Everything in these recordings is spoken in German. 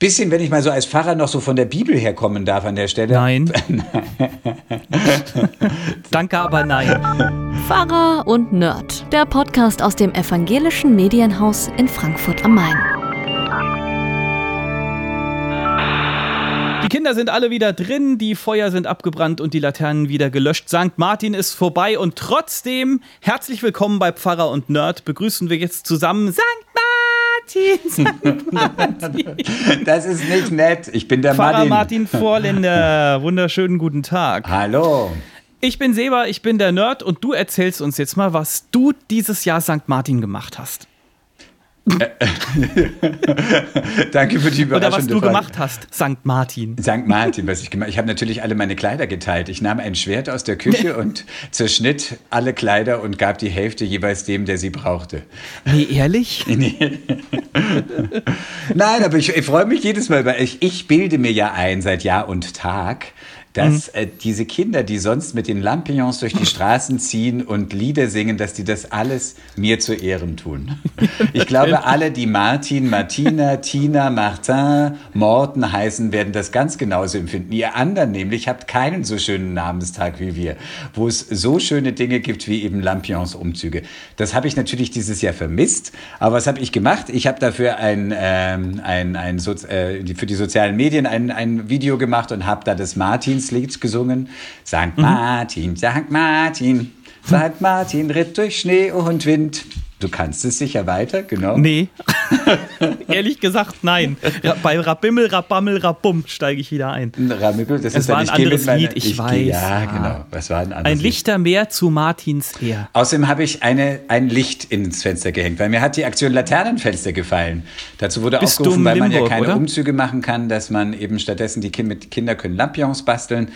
Bisschen, wenn ich mal so als Pfarrer noch so von der Bibel herkommen darf an der Stelle. Nein. Danke, aber nein. Pfarrer und Nerd, der Podcast aus dem evangelischen Medienhaus in Frankfurt am Main. Die Kinder sind alle wieder drin, die Feuer sind abgebrannt und die Laternen wieder gelöscht. St. Martin ist vorbei und trotzdem herzlich willkommen bei Pfarrer und Nerd. Begrüßen wir jetzt zusammen St. Martin. Martin, Martin. Das ist nicht nett. Ich bin der Pfarrer Martin. Martin Vorländer. Wunderschönen guten Tag. Hallo. Ich bin Seba, ich bin der Nerd und du erzählst uns jetzt mal, was du dieses Jahr St. Martin gemacht hast. Danke für die Überraschung. Oder was du Frage. gemacht hast, St. Martin. St. Martin, was ich gemacht Ich habe natürlich alle meine Kleider geteilt. Ich nahm ein Schwert aus der Küche und zerschnitt alle Kleider und gab die Hälfte jeweils dem, der sie brauchte. Nee, ehrlich? Nee. Nein, aber ich, ich freue mich jedes Mal, weil ich, ich bilde mir ja ein seit Jahr und Tag, dass mhm. äh, diese Kinder, die sonst mit den Lampions durch die Straßen ziehen und Lieder singen, dass die das alles mir zu Ehren tun. Ich glaube, alle, die Martin, Martina, Tina, Martin, Morten heißen, werden das ganz genauso empfinden. Ihr anderen nämlich habt keinen so schönen Namenstag wie wir, wo es so schöne Dinge gibt wie eben Lampions-Umzüge. Das habe ich natürlich dieses Jahr vermisst. Aber was habe ich gemacht? Ich habe dafür ein, ähm, ein, ein so äh, für die sozialen Medien ein, ein Video gemacht und habe da das Martin Martinslied gesungen. St. Mhm. Martin, St. Martin, St. Martin ritt durch Schnee und Wind. Du kannst es sicher weiter, genau. Nee. Ehrlich gesagt, nein. Bei Rabimmel, Rabammel, Rabum steige ich wieder ein. Ramimmel, das es ist war ein anderes meine, Lied, ich, ich weiß. Ja, genau. Was war ein anderes Ein Lichtermeer zu Martins Heer. Außerdem habe ich eine, ein Licht ins Fenster gehängt, weil mir hat die Aktion Laternenfenster gefallen. Dazu wurde Bist aufgerufen, weil man Limburg, ja keine oder? Umzüge machen kann, dass man eben stattdessen die Kinder können Lampions basteln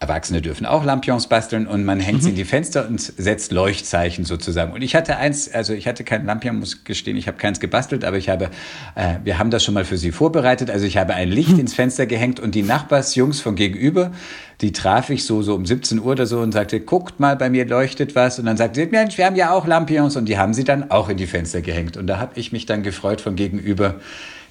Erwachsene dürfen auch Lampions basteln und man hängt mhm. sie in die Fenster und setzt Leuchtzeichen sozusagen. Und ich hatte eins, also ich hatte kein Lampion, muss gestehen, ich habe keins gebastelt, aber ich habe, äh, wir haben das schon mal für Sie vorbereitet. Also ich habe ein Licht mhm. ins Fenster gehängt und die Nachbarsjungs von gegenüber, die traf ich so, so um 17 Uhr oder so und sagte, guckt mal, bei mir leuchtet was. Und dann sagte sie, Mensch, wir haben ja auch Lampions und die haben sie dann auch in die Fenster gehängt. Und da habe ich mich dann gefreut von gegenüber,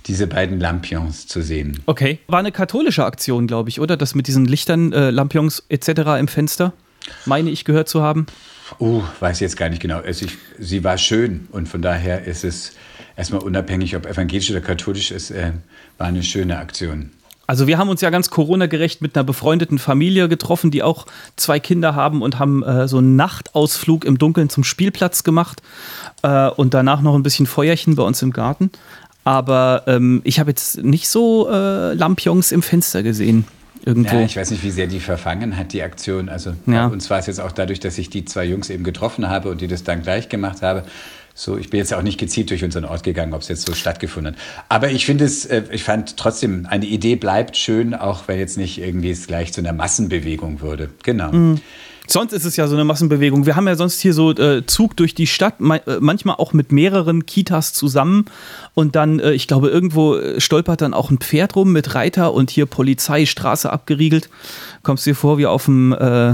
diese beiden Lampions zu sehen. Okay. War eine katholische Aktion, glaube ich, oder? Das mit diesen Lichtern, äh, Lampions etc. im Fenster, meine ich gehört zu haben. Oh, weiß ich jetzt gar nicht genau. Also ich, sie war schön und von daher ist es erstmal unabhängig, ob evangelisch oder katholisch ist, äh, war eine schöne Aktion. Also wir haben uns ja ganz Corona-gerecht mit einer befreundeten Familie getroffen, die auch zwei Kinder haben und haben äh, so einen Nachtausflug im Dunkeln zum Spielplatz gemacht äh, und danach noch ein bisschen Feuerchen bei uns im Garten. Aber ähm, ich habe jetzt nicht so äh, Lampions im Fenster gesehen. Irgendwo. Ja, ich weiß nicht, wie sehr die verfangen hat, die Aktion. Also ja. und zwar ist jetzt auch dadurch, dass ich die zwei Jungs eben getroffen habe und die das dann gleich gemacht habe. So, ich bin jetzt auch nicht gezielt durch unseren Ort gegangen, ob es jetzt so stattgefunden hat. Aber ich finde es, äh, ich fand trotzdem, eine Idee bleibt schön, auch wenn jetzt nicht irgendwie es gleich zu einer Massenbewegung würde. Genau. Mhm. Sonst ist es ja so eine Massenbewegung. Wir haben ja sonst hier so äh, Zug durch die Stadt, äh, manchmal auch mit mehreren Kitas zusammen. Und dann, äh, ich glaube, irgendwo äh, stolpert dann auch ein Pferd rum mit Reiter und hier Polizei, Straße abgeriegelt. Kommst du dir vor wie auf dem äh,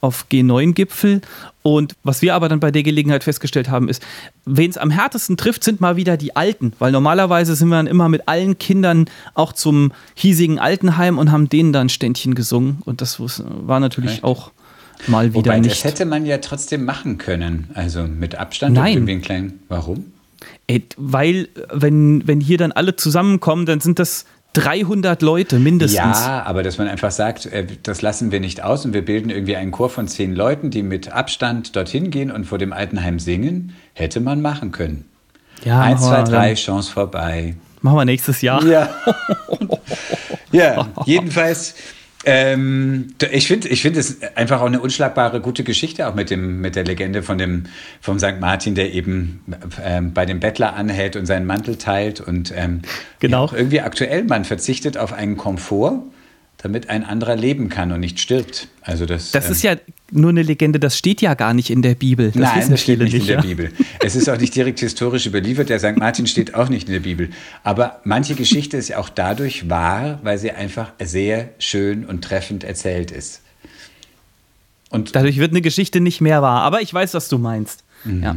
auf G9-Gipfel. Und was wir aber dann bei der Gelegenheit festgestellt haben, ist, wen es am härtesten trifft, sind mal wieder die Alten. Weil normalerweise sind wir dann immer mit allen Kindern auch zum hiesigen Altenheim und haben denen dann Ständchen gesungen. Und das war natürlich Echt? auch mal wieder Wobei, nicht. Das hätte man ja trotzdem machen können. Also mit Abstand Nein. und irgendwie einen kleinen. Warum? Ey, weil, wenn, wenn hier dann alle zusammenkommen, dann sind das 300 Leute mindestens. Ja, aber dass man einfach sagt, äh, das lassen wir nicht aus und wir bilden irgendwie einen Chor von zehn Leuten, die mit Abstand dorthin gehen und vor dem Altenheim singen, hätte man machen können. Ja, Eins, zwei, drei. Chance vorbei. Machen wir nächstes Jahr. Ja, ja jedenfalls ähm, ich finde ich find es einfach auch eine unschlagbare gute Geschichte, auch mit, dem, mit der Legende von dem, vom St. Martin, der eben ähm, bei dem Bettler anhält und seinen Mantel teilt. Und ähm, genau. Ja, irgendwie aktuell, man verzichtet auf einen Komfort, damit ein anderer leben kann und nicht stirbt. Also das, das ist ja nur eine Legende, das steht ja gar nicht in der Bibel. Das Nein, das steht nicht, nicht in der ja? Bibel. Es ist auch nicht direkt historisch überliefert. Der St. Martin steht auch nicht in der Bibel. Aber manche Geschichte ist ja auch dadurch wahr, weil sie einfach sehr schön und treffend erzählt ist. Und dadurch wird eine Geschichte nicht mehr wahr. Aber ich weiß, was du meinst. Mhm. Ja.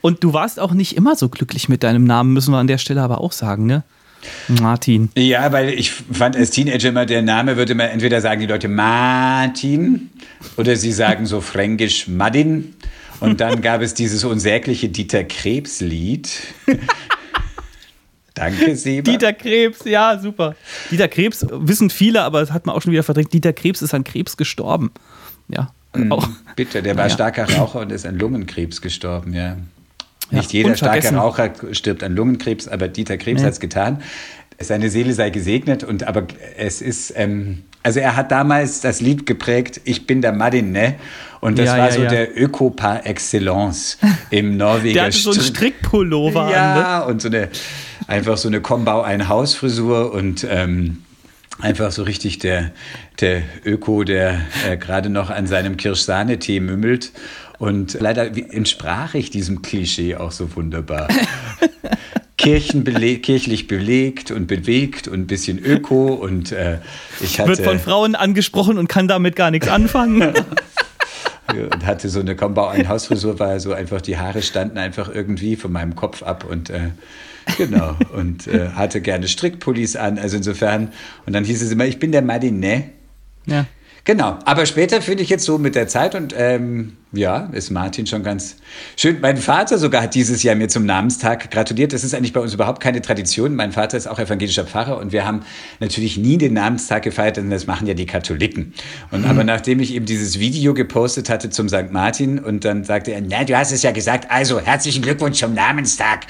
Und du warst auch nicht immer so glücklich mit deinem Namen, müssen wir an der Stelle aber auch sagen, ne? Martin. Ja, weil ich fand als Teenager immer, der Name würde man entweder sagen die Leute Martin oder sie sagen so fränkisch Madin. Und dann gab es dieses unsägliche Dieter Krebs-Lied. Danke, Seba. Dieter Krebs, ja, super. Dieter Krebs, wissen viele, aber das hat man auch schon wieder verdrängt. Dieter Krebs ist an Krebs gestorben. Ja, auch. Bitte, der war Ja. starker Raucher und ist an Lungenkrebs gestorben, ja. Ja, Nicht jeder starke. Raucher stirbt an Lungenkrebs, aber Dieter Krebs Nee. hat es getan. Seine Seele sei gesegnet und aber es ist, ähm, also er hat damals das Lied geprägt, Ich bin der Madin, ne? Und das Ja, war ja, so ja. der Öko par excellence im Norweger Der hatte so einen Str- Strickpullover an. Ne? ja, und so eine, einfach so eine Kombau-Ein-Haus-Frisur und ähm, einfach so richtig der, der Öko, der äh, gerade noch an seinem Kirschsahnetee mümmelt. Und leider entsprach ich diesem Klischee auch so wunderbar. Kirchenbele kirchlich belegt und bewegt und ein bisschen Öko und äh, ich hatte Wird von Frauen angesprochen und kann damit gar nichts anfangen. und hatte so eine Kombau ein Hausfrisur, war so einfach die Haare standen einfach irgendwie von meinem Kopf ab und äh, genau und äh, hatte gerne Strickpullis an, also insofern und dann hieß es immer, ich bin der Martinet. ja. Genau, aber später finde ich jetzt so mit der Zeit und ähm, ja, ist Martin schon ganz schön. Mein Vater sogar hat dieses Jahr mir zum Namenstag gratuliert. Das ist eigentlich bei uns überhaupt keine Tradition. Mein Vater ist auch evangelischer Pfarrer und wir haben natürlich nie den Namenstag gefeiert, denn das machen ja die Katholiken. Und aber nachdem ich eben dieses Video gepostet hatte zum St. Martin und dann sagte er, na, du hast es ja gesagt, also herzlichen Glückwunsch zum Namenstag.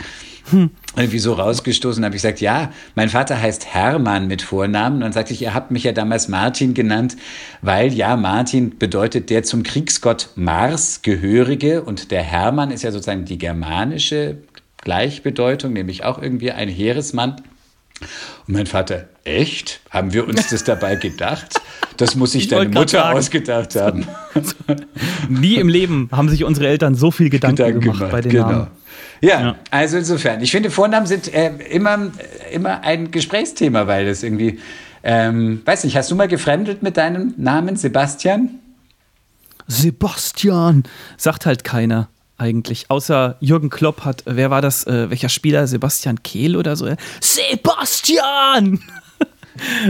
Irgendwie so rausgestoßen, habe ich gesagt, ja, mein Vater heißt Hermann mit Vornamen. Und dann sagte ich, ihr habt mich ja damals Martin genannt, weil ja, Martin bedeutet der zum Kriegsgott Mars gehörige und der Hermann ist ja sozusagen die germanische Gleichbedeutung, nämlich auch irgendwie ein Heeresmann. Und mein Vater, echt? Haben wir uns das dabei gedacht? Das muss sich Ich deine Mutter sagen. ausgedacht haben. Nie im Leben haben sich unsere Eltern so viel Gedanken, Gedanken gemacht, bei den genau. Namen. Ja, Ja. also insofern. Ich finde, Vornamen sind äh, immer, immer ein Gesprächsthema, weil das irgendwie, ähm, weiß nicht, hast du mal gefremdelt mit deinem Namen Sebastian? Sebastian, sagt halt keiner eigentlich. Außer Jürgen Klopp hat, wer war das, äh, welcher Spieler? Sebastian Kehl oder so? Sebastian!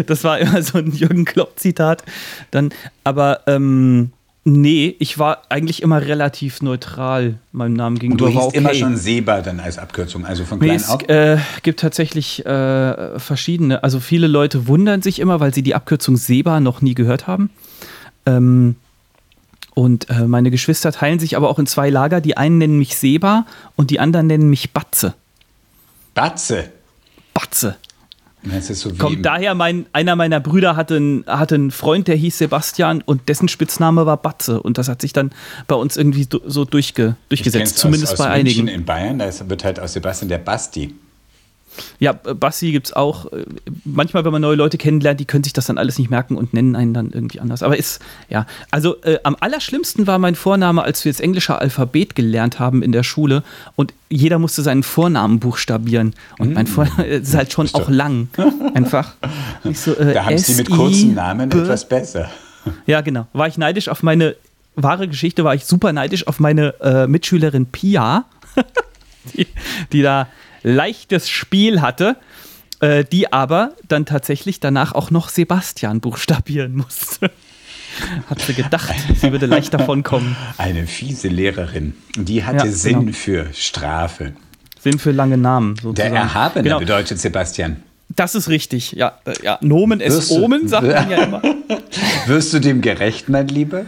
Das war immer so ein Jürgen Klopp-Zitat. Dann, aber ähm, nee, ich war eigentlich immer relativ neutral meinem Namen Und gegenüber. du war hieß okay. immer schon Seba dann als Abkürzung, also von Nee, klein es auf. äh, gibt tatsächlich äh, verschiedene. Also viele Leute wundern sich immer, weil sie die Abkürzung Seba noch nie gehört haben. Ähm, und äh, meine Geschwister teilen sich aber auch in zwei Lager. Die einen nennen mich Seba und die anderen nennen mich Batze. Batze. Batze. Das ist so wie Kommt daher, mein, einer meiner Brüder hatte, einen- hatte einen Freund, der hieß Sebastian und dessen Spitzname war Batze. Und das hat sich dann bei uns irgendwie so durchge, durchgesetzt, zumindest aus, aus bei München einigen. in Bayern, da wird halt aus Sebastian der Basti. Ja, äh, Bassi gibt es auch. Äh, Manchmal, wenn man neue Leute kennenlernt, die können sich das dann alles nicht merken und nennen einen dann irgendwie anders. Aber ist, ja. Also äh, am allerschlimmsten war mein Vorname, als wir das englische Alphabet gelernt haben in der Schule und jeder musste seinen Vornamen buchstabieren. Und mein Vorname ist halt schon auch lang. Einfach. So, äh, Da haben sie mit kurzen Namen etwas besser. Ja, genau. War ich neidisch auf meine wahre Geschichte, war ich super neidisch auf meine äh, Mitschülerin Pia, die, die da leichtes Spiel hatte, äh, die aber dann tatsächlich danach auch noch Sebastian buchstabieren musste. Hat sie gedacht, sie würde leicht davon kommen. Eine fiese Lehrerin. Die hatte Ja, Sinn genau. für Strafe. Sinn für lange Namen Der sozusagen. Erhabene Genau, bedeutet Sebastian. Das ist richtig. Ja, äh, ja Nomen es Omen, sagt man ja immer. Wirst du dem gerecht, mein Lieber?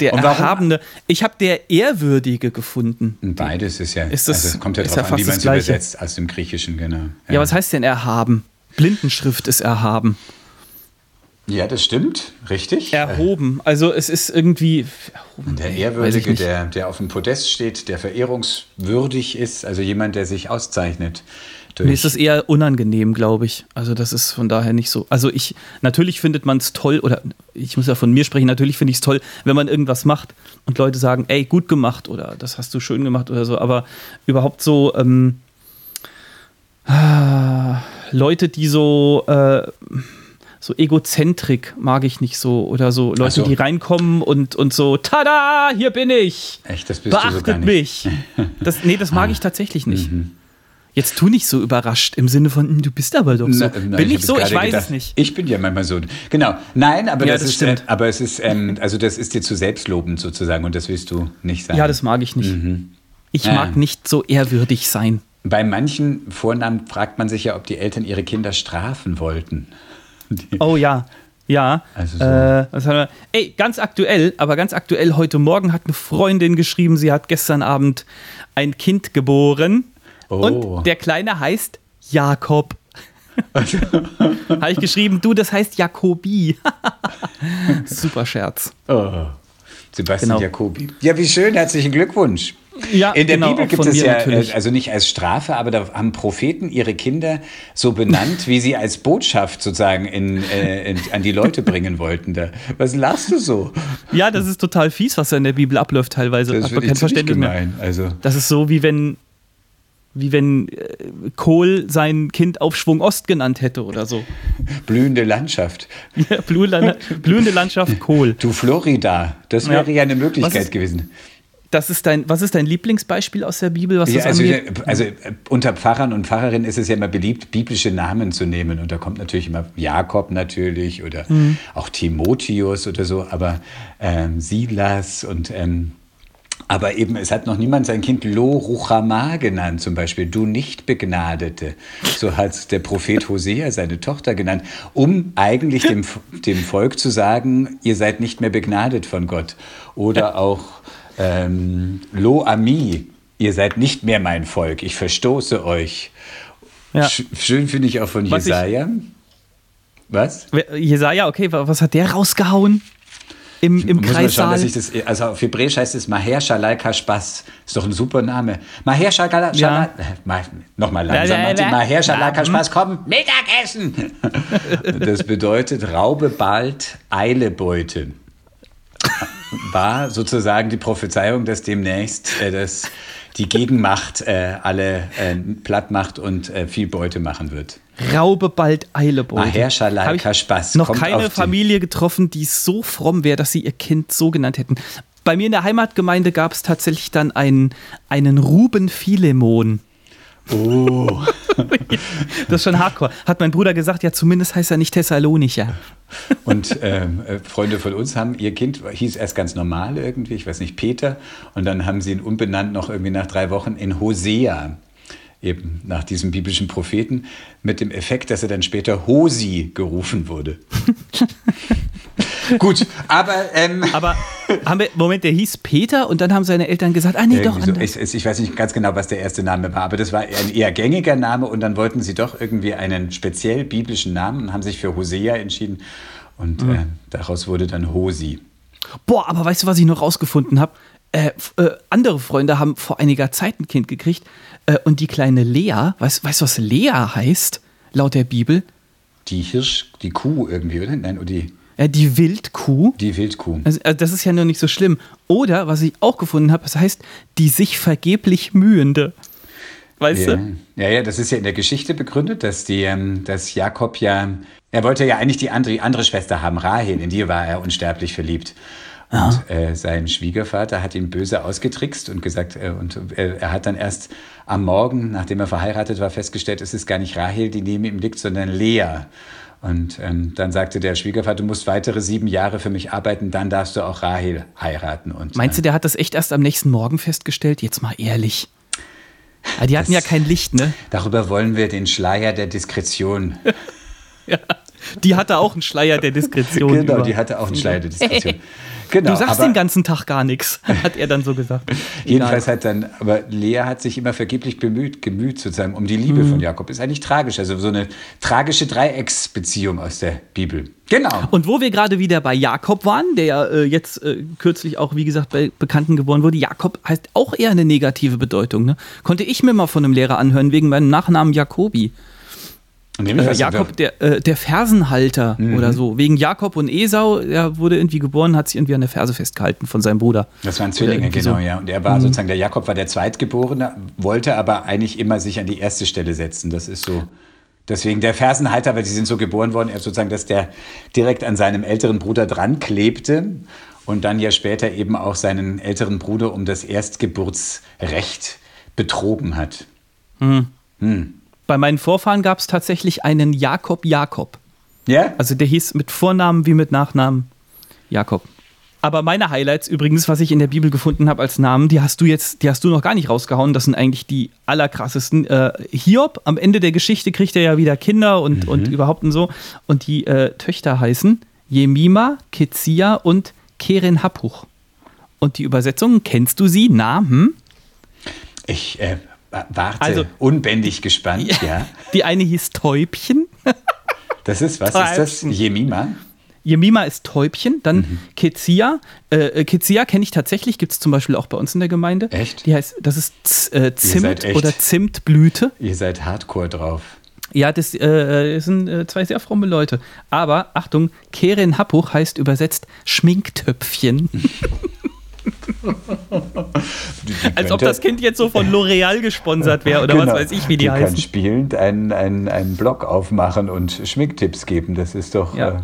Der Und warum- Erhabene. Ich habe der Ehrwürdige gefunden. Beides ist ja, Ist das- also kommt ja drauf ja an, wie man es übersetzt aus dem Griechischen, genau. Ja, was heißt denn erhaben? Blindenschrift ist erhaben. Ja, das stimmt, richtig. Erhoben. Also es ist irgendwie. Erhoben, Der Ehrwürdige, der, der auf dem Podest steht, der verehrungswürdig ist, also jemand, der sich auszeichnet. Durch, Mir ist das eher unangenehm, glaube ich. Also das ist von daher nicht so. Also ich, natürlich findet man es toll, oder ich muss ja von mir sprechen, natürlich finde ich es toll, wenn man irgendwas macht und Leute sagen, ey, gut gemacht oder das hast du schön gemacht oder so, aber überhaupt so ähm, ah, Leute, die so äh, so Egozentrik mag ich nicht so oder so Leute, so. die reinkommen und, und so, tada, hier bin ich. Echt, das bist du so gar Beachtet nicht. mich. Das, nee, das mag ich tatsächlich nicht. Jetzt tu nicht so überrascht im Sinne von, ''Hm, du bist aber doch so. Na, na, bin ich, hab so? Ich weiß gedacht, es nicht. Ich bin ja manchmal so. Genau. Nein, aber Ja, das, das ist, äh, stimmt. aber es ist, ähm, also das ist dir zu selbstlobend sozusagen und das willst du nicht sein. Ja, das mag ich nicht. Ich Ja. mag nicht so ehrwürdig sein. Bei manchen Vornamen fragt man sich ja, ob die Eltern ihre Kinder strafen wollten. Oh ja. Ja. Also so. äh, wir? Ey, ganz aktuell, aber ganz aktuell, heute Morgen hat eine Freundin geschrieben, sie hat gestern Abend ein Kind geboren. Oh. Und der Kleine heißt Jakob. Habe ich geschrieben, du, das heißt Jakobi. Super Scherz. Oh. Sebastian Genau. Jacobi. Ja, wie schön, herzlichen Glückwunsch. Ja, In der genau, Bibel gibt es ja, natürlich. äh, also nicht als Strafe, aber da haben Propheten ihre Kinder so benannt, wie sie als Botschaft sozusagen in, äh, in, an die Leute bringen wollten. Da. Was lachst du so? Ja, das ist total fies, was da in der Bibel abläuft teilweise. Das kein mehr. gemein. Also, Das ist so, wie wenn, wie wenn äh, Kohl sein Kind Aufschwung Ost genannt hätte oder so. blühende Landschaft. Ja, blühende, Landschaft Kohl. Du Florida, das wäre ja eine Möglichkeit ist- gewesen. Das ist dein, was ist dein Lieblingsbeispiel aus der Bibel, was Ja, also, angeht? also äh, unter Pfarrern und Pfarrerinnen ist es ja immer beliebt, biblische Namen zu nehmen. Und da kommt natürlich immer Jakob natürlich oder Mhm. auch Timotheus oder so, aber ähm, Silas und ähm, aber eben, es hat noch niemand sein Kind Lo Ruchama genannt, zum Beispiel, du nicht Begnadete. So hat der Prophet Hosea seine Tochter genannt, um eigentlich dem, dem Volk zu sagen, ihr seid nicht mehr begnadet von Gott. Oder auch ähm, Lo Ami, ihr seid nicht mehr mein Volk, ich verstoße euch. Ja. Sch schön finde ich auch von Was ich- Jesaja. Was? Jesaja, okay, wa- was hat der rausgehauen? Im, im schauen, Kreissaal? das, also auf Hebräisch heißt es Maher Shalai Kashbas. Ist doch ein super Name. Maher Shalai, Shalai, äh, nochmal langsam, Ja, ja, Martin. ja. Maher Shalai Ja, Kashbas, komm, Mittagessen! Das bedeutet, raube bald, eile Beute. War sozusagen die Prophezeiung, dass demnächst äh, das, die Gegenmacht äh, alle äh, platt macht und äh, viel Beute machen wird. Raube bald Eile Beute. Maher Shalai Hab ich Kashbas. Noch keine Familie getroffen, die so fromm wäre, dass sie ihr Kind so genannt hätten. Bei mir in der Heimatgemeinde gab es tatsächlich dann einen, einen Ruben Philemon. Oh. Das ist schon hardcore. Hat mein Bruder gesagt, ja, zumindest heißt er nicht Thessalonicher. Und ähm, äh, Freunde von uns haben ihr Kind, hieß erst ganz normal irgendwie, ich weiß nicht, Peter. Und dann haben sie ihn umbenannt noch irgendwie nach drei Wochen in Hosea. Eben nach diesem biblischen Propheten, mit dem Effekt, dass er dann später Hosi gerufen wurde. Gut, aber ähm, Aber haben wir, Moment, der hieß Peter und dann haben seine Eltern gesagt, ah nee, doch so, ich, ich weiß nicht ganz genau, was der erste Name war, aber das war ein eher gängiger Name und dann wollten sie doch irgendwie einen speziell biblischen Namen und haben sich für Hosea entschieden und Mhm. äh, daraus wurde dann Hosi. Boah, aber weißt du, was ich noch rausgefunden habe? Äh, äh, andere Freunde haben vor einiger Zeit ein Kind gekriegt äh, und die kleine Lea, weißt du, was Lea heißt, laut der Bibel? Die Hirsch, die Kuh irgendwie, oder? Nein, oder die, Äh, die Wildkuh. die Wildkuh. Also, äh, das ist ja nur nicht so schlimm. Oder, was ich auch gefunden habe, das heißt, die sich vergeblich mühende. Weißt Ja. du? ja, ja, das ist ja in der Geschichte begründet, dass, die, ähm, dass Jakob ja, er wollte ja eigentlich die andere, andere Schwester haben, Rahel, in die war er unsterblich verliebt. Und äh, sein Schwiegervater hat ihn böse ausgetrickst und gesagt, äh, und äh, er hat dann erst am Morgen, nachdem er verheiratet war, festgestellt, es ist gar nicht Rahel, die neben ihm liegt, sondern Lea. Und ähm, dann sagte der Schwiegervater, du musst weitere sieben Jahre für mich arbeiten, dann darfst du auch Rahel heiraten. Und, Meinst du, der hat das echt erst am nächsten Morgen festgestellt? Jetzt mal ehrlich. Ja, die hatten ja kein Licht, ne? Darüber wollen wir den Schleier der Diskretion Die hatte auch einen Schleier der Diskretion. Genau, über. die hatte auch einen Schleier der Diskretion. Genau, Du sagst den ganzen Tag gar nichts, hat er dann so gesagt. jedenfalls hat dann, aber Lea hat sich immer vergeblich bemüht, gemüht sozusagen um die Liebe Mhm. von Jakob. Ist eigentlich tragisch, also so eine tragische Dreiecksbeziehung aus der Bibel. Genau. Und wo wir gerade wieder bei Jakob waren, der ja äh, jetzt äh, kürzlich auch, wie gesagt, bei Bekannten geboren wurde, Jakob heißt auch eher eine negative Bedeutung. Ne? Konnte ich mir mal von einem Lehrer anhören, wegen meinem Nachnamen Jakobi. Äh, Jakob, der, äh, der Fersenhalter Mhm. oder so. Wegen Jakob und Esau, er wurde irgendwie geboren, hat sich irgendwie an der Ferse festgehalten von seinem Bruder. Das waren Zwillinge, irgendwie genau, so. ja. Und er war sozusagen, der Jakob war der Zweitgeborene, wollte aber eigentlich immer sich an die erste Stelle setzen. Das ist so. Deswegen der Fersenhalter, weil die sind so geboren worden, er sozusagen, dass der direkt an seinem älteren Bruder dran klebte und dann ja später eben auch seinen älteren Bruder um das Erstgeburtsrecht betrogen hat. Bei meinen Vorfahren gab es tatsächlich einen Jakob Jakob. Ja? Also der hieß mit Vornamen wie mit Nachnamen Jakob. Aber meine Highlights übrigens, was ich in der Bibel gefunden habe als Namen, die hast du jetzt, die hast du noch gar nicht rausgehauen. Das sind eigentlich die allerkrassesten. Äh, Hiob, am Ende der Geschichte kriegt er ja wieder Kinder und, und überhaupt und so. Und die äh, Töchter heißen Jemima, Kezia und Keren Happuch. Und die Übersetzung, kennst du sie? Na, hm? Ich äh, warte Also- unbändig gespannt, ja. Die eine hieß Täubchen. Das ist, was ist das? Täubchen. Jemima? Jemima ist Täubchen, dann Mhm. Kezia. Äh, äh, Kezia kenne ich tatsächlich, gibt es zum Beispiel auch bei uns in der Gemeinde. Echt? Die heißt, das ist Z äh, Zimt oder Zimtblüte. Ihr seid hardcore drauf. Ja, das, äh, das sind äh, zwei sehr fromme Leute. Aber Achtung, Keren Happuch heißt übersetzt Schminktöpfchen. Die- die Als ob das Kind jetzt so von L'Oreal gesponsert wäre oder Genau. was weiß ich, wie die, kann heißen. spielend einen, einen, einen Blog aufmachen und Schminktipps geben. Das ist doch. Ja. Äh,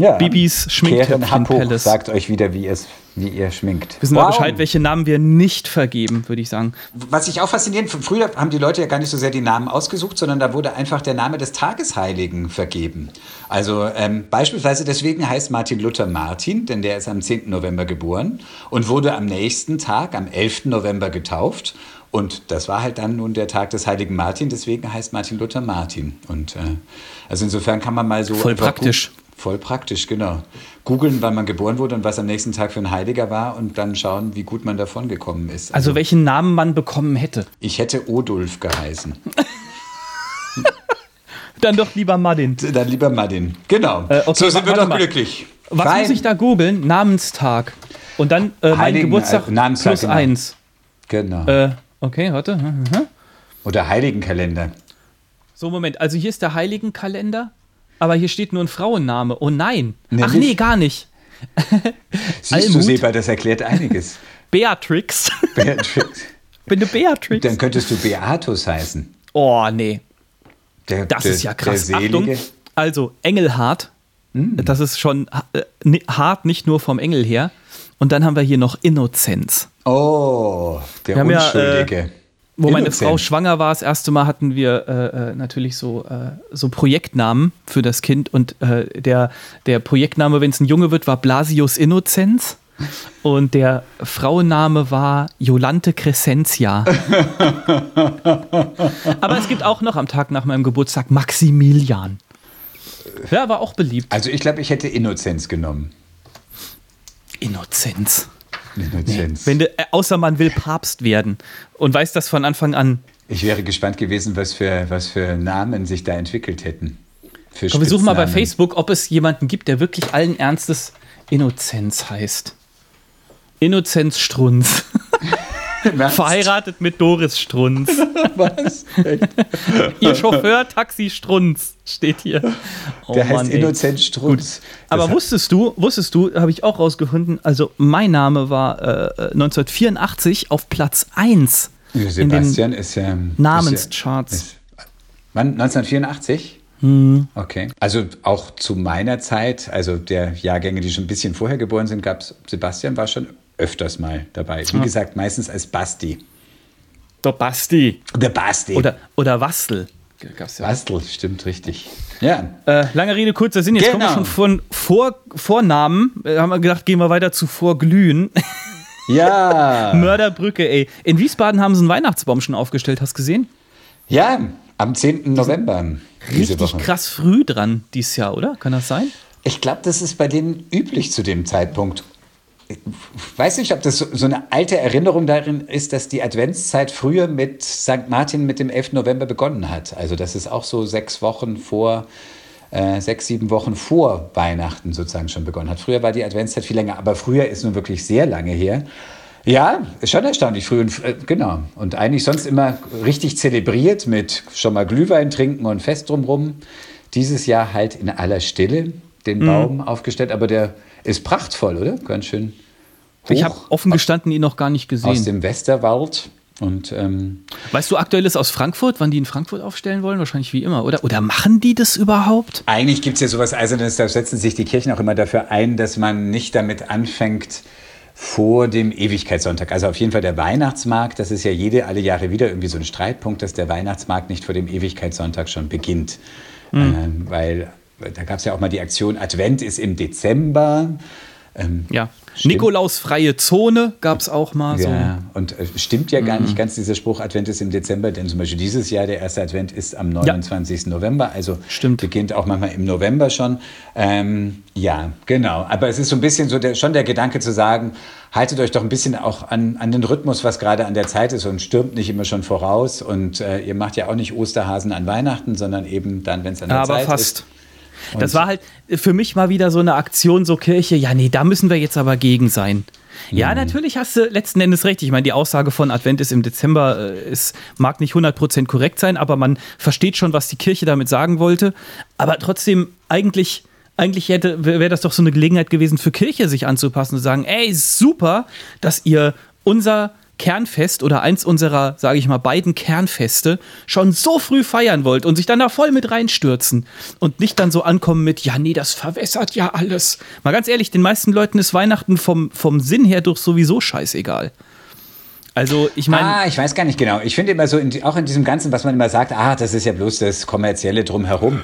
ja. Bibis Keren Happuch Schminktöpfchen-Palace. sagt euch wieder, wie, es, wie ihr schminkt. Wissen wir Bescheid, welche Namen wir nicht vergeben, würde ich sagen. Was ich auch faszinierend finde, früher haben die Leute ja gar nicht so sehr die Namen ausgesucht, sondern da wurde einfach der Name des Tagesheiligen vergeben. Also ähm, beispielsweise deswegen heißt Martin Luther Martin, denn der ist am 10. November geboren und wurde am nächsten Tag, am 11. November getauft. Und das war halt dann nun der Tag des heiligen Martin, deswegen heißt Martin Luther Martin. Und äh, also insofern kann man mal so. Voll praktisch. Voll praktisch, genau. Googeln, wann man geboren wurde und was am nächsten Tag für ein Heiliger war und dann schauen, wie gut man davon gekommen ist. Also welchen Namen man bekommen hätte. Ich hätte Odulf geheißen. Dann doch lieber Martin. Dann lieber Martin. Genau. Äh, okay, so sind wir doch glücklich. Was Fein. muss ich da googeln? Namenstag. Und dann äh, mein Heiligen- Geburtstag äh, Namenstag, plus genau. eins. Genau. Äh, okay, warte. Hm, hm, hm. Oder Heiligenkalender. So, Moment. Also hier ist der Heiligenkalender, aber hier steht nur ein Frauenname. Oh nein. Nee, Ach nee, gar nicht. Siehst du, Almut. Seba, das erklärt einiges. Beatrix. Beatrix. Bin eine Beatrix. Dann könntest du Beatus heißen. Oh, nee. Der, Das der, ist ja krass. Achtung. Also, Engelhart. Das ist schon äh, ni- hart, nicht nur vom Engel her. Und dann haben wir hier noch Innozenz. Oh, der Wir haben ja, äh, Wo meine Innocent. Frau schwanger war, das erste Mal hatten wir äh, äh, natürlich so, äh, so Projektnamen für das Kind. Und äh, der, der Projektname, wenn es ein Junge wird, war Blasius Innozenz. Und der Frauenname war Jolante Crescentia. Aber es gibt auch noch am Tag nach meinem Geburtstag Maximilian. Ja, war auch beliebt. Also ich glaube, ich hätte Innozenz genommen. Innozenz. Innozenz. Wenn de, äh, außer man will Papst werden und weiß das von Anfang an. Ich wäre gespannt gewesen, was für, was für Namen sich da entwickelt hätten. Für Komm, wir suchen mal bei. Facebook, ob es jemanden gibt, der wirklich allen Ernstes Innozenz heißt. Innozenz Strunz. Verheiratet mit Doris Strunz. Was? Ihr Chauffeur Taxi Strunz steht hier. Oh Der heißt Mann, ey. Innocent Strunz. Aber wusstest du, wusstest du, habe ich auch rausgefunden, also mein Name war äh, 1984 auf Platz 1 Ja, in den Sebastian ist ja. Namenscharts. Ist, wann? 1984? Hm. Okay. Also auch zu meiner Zeit, also der Jahrgänge, die schon ein bisschen vorher geboren sind, gab es, Sebastian war schon öfters mal dabei. Wie gesagt, meistens als Basti. Der Basti. Der Basti. Oder, oder Wastel. Gab's ja. Bastel, stimmt richtig. Ja. Äh, lange Rede, kurzer Sinn. Jetzt kommen wir Genau. schon von vor, Vornamen. Äh, haben wir gedacht, gehen wir weiter zu Vorglühen. Ja. Mörderbrücke, ey. In Wiesbaden haben sie einen Weihnachtsbaum schon aufgestellt. Hast du gesehen? ja, am 10. November. Richtig Woche. krass früh dran dieses Jahr, oder? Kann das sein? Ich glaube, das ist bei denen üblich zu dem Zeitpunkt. Ich weiß nicht, ob das so, eine alte Erinnerung darin ist, dass die Adventszeit früher mit St. Martin mit dem 11. November begonnen hat. Also das ist auch so sechs Wochen vor, äh, sechs, sieben Wochen vor Weihnachten sozusagen schon begonnen hat. Früher war die Adventszeit viel länger, aber früher ist nun wirklich sehr lange her. Ja, ist schon erstaunlich früh. Und, äh, genau. Und eigentlich sonst immer richtig zelebriert mit schon mal Glühwein trinken und Fest drumrum. Dieses Jahr halt in aller Stille den Baum aufgestellt, aber der ist prachtvoll, oder? Ganz schön hoch Ich habe offen gestanden ihn noch gar nicht aus gesehen. dem Westerwald. Und ähm, Weißt du aktuelles aus Frankfurt, wann die in Frankfurt aufstellen wollen? Wahrscheinlich wie immer, oder? Oder machen die das überhaupt? eigentlich gibt es ja sowas Eisernes, da setzen sich die Kirchen auch immer dafür ein, dass man nicht damit anfängt, vor dem Ewigkeitssonntag. Also auf jeden Fall der Weihnachtsmarkt. Das ist ja jede, alle Jahre wieder irgendwie so ein Streitpunkt, dass der Weihnachtsmarkt nicht vor dem Ewigkeitssonntag schon beginnt. Mhm. Ähm, weil da gab es ja auch mal die Aktion Advent ist im Dezember. Ähm, ja. Nikolausfreie Zone gab es auch mal so. Ja, und äh, stimmt ja gar mhm. nicht ganz dieser Spruch, Advent ist im Dezember, denn zum Beispiel dieses Jahr, der erste Advent ist am 29. Ja. November, also stimmt. beginnt auch manchmal im November schon. Ähm, ja, genau. Aber es ist so ein bisschen so der, schon der Gedanke zu sagen, haltet euch doch ein bisschen auch an, an den Rhythmus, was gerade an der Zeit ist und stürmt nicht immer schon voraus. Und äh, ihr macht ja auch nicht Osterhasen an Weihnachten, sondern eben dann, wenn es an der Aber Zeit fast. ist. Und das war halt für mich mal wieder so eine Aktion, so Kirche, ja, nee, da müssen wir jetzt aber gegen sein. Ja, mhm. natürlich hast du letzten Endes recht. Ich meine, die Aussage von Advent ist im Dezember, äh, es mag nicht 100% korrekt sein, aber man versteht schon, was die Kirche damit sagen wollte. Aber trotzdem, eigentlich, eigentlich wäre das doch so eine Gelegenheit gewesen für Kirche, sich anzupassen und zu sagen, ey, super, dass ihr unser Kernfest oder eins unserer, sage ich mal, beiden Kernfeste schon so früh feiern wollt und sich dann da voll mit reinstürzen und nicht dann so ankommen mit, ja, nee, das verwässert ja alles. Mal ganz ehrlich, den meisten Leuten ist Weihnachten vom, vom Sinn her doch sowieso scheißegal. Also ich meine. Ah, ich weiß gar nicht genau. Ich finde immer so, in, auch in diesem Ganzen, was man immer sagt, ah, das ist ja bloß das Kommerzielle drumherum.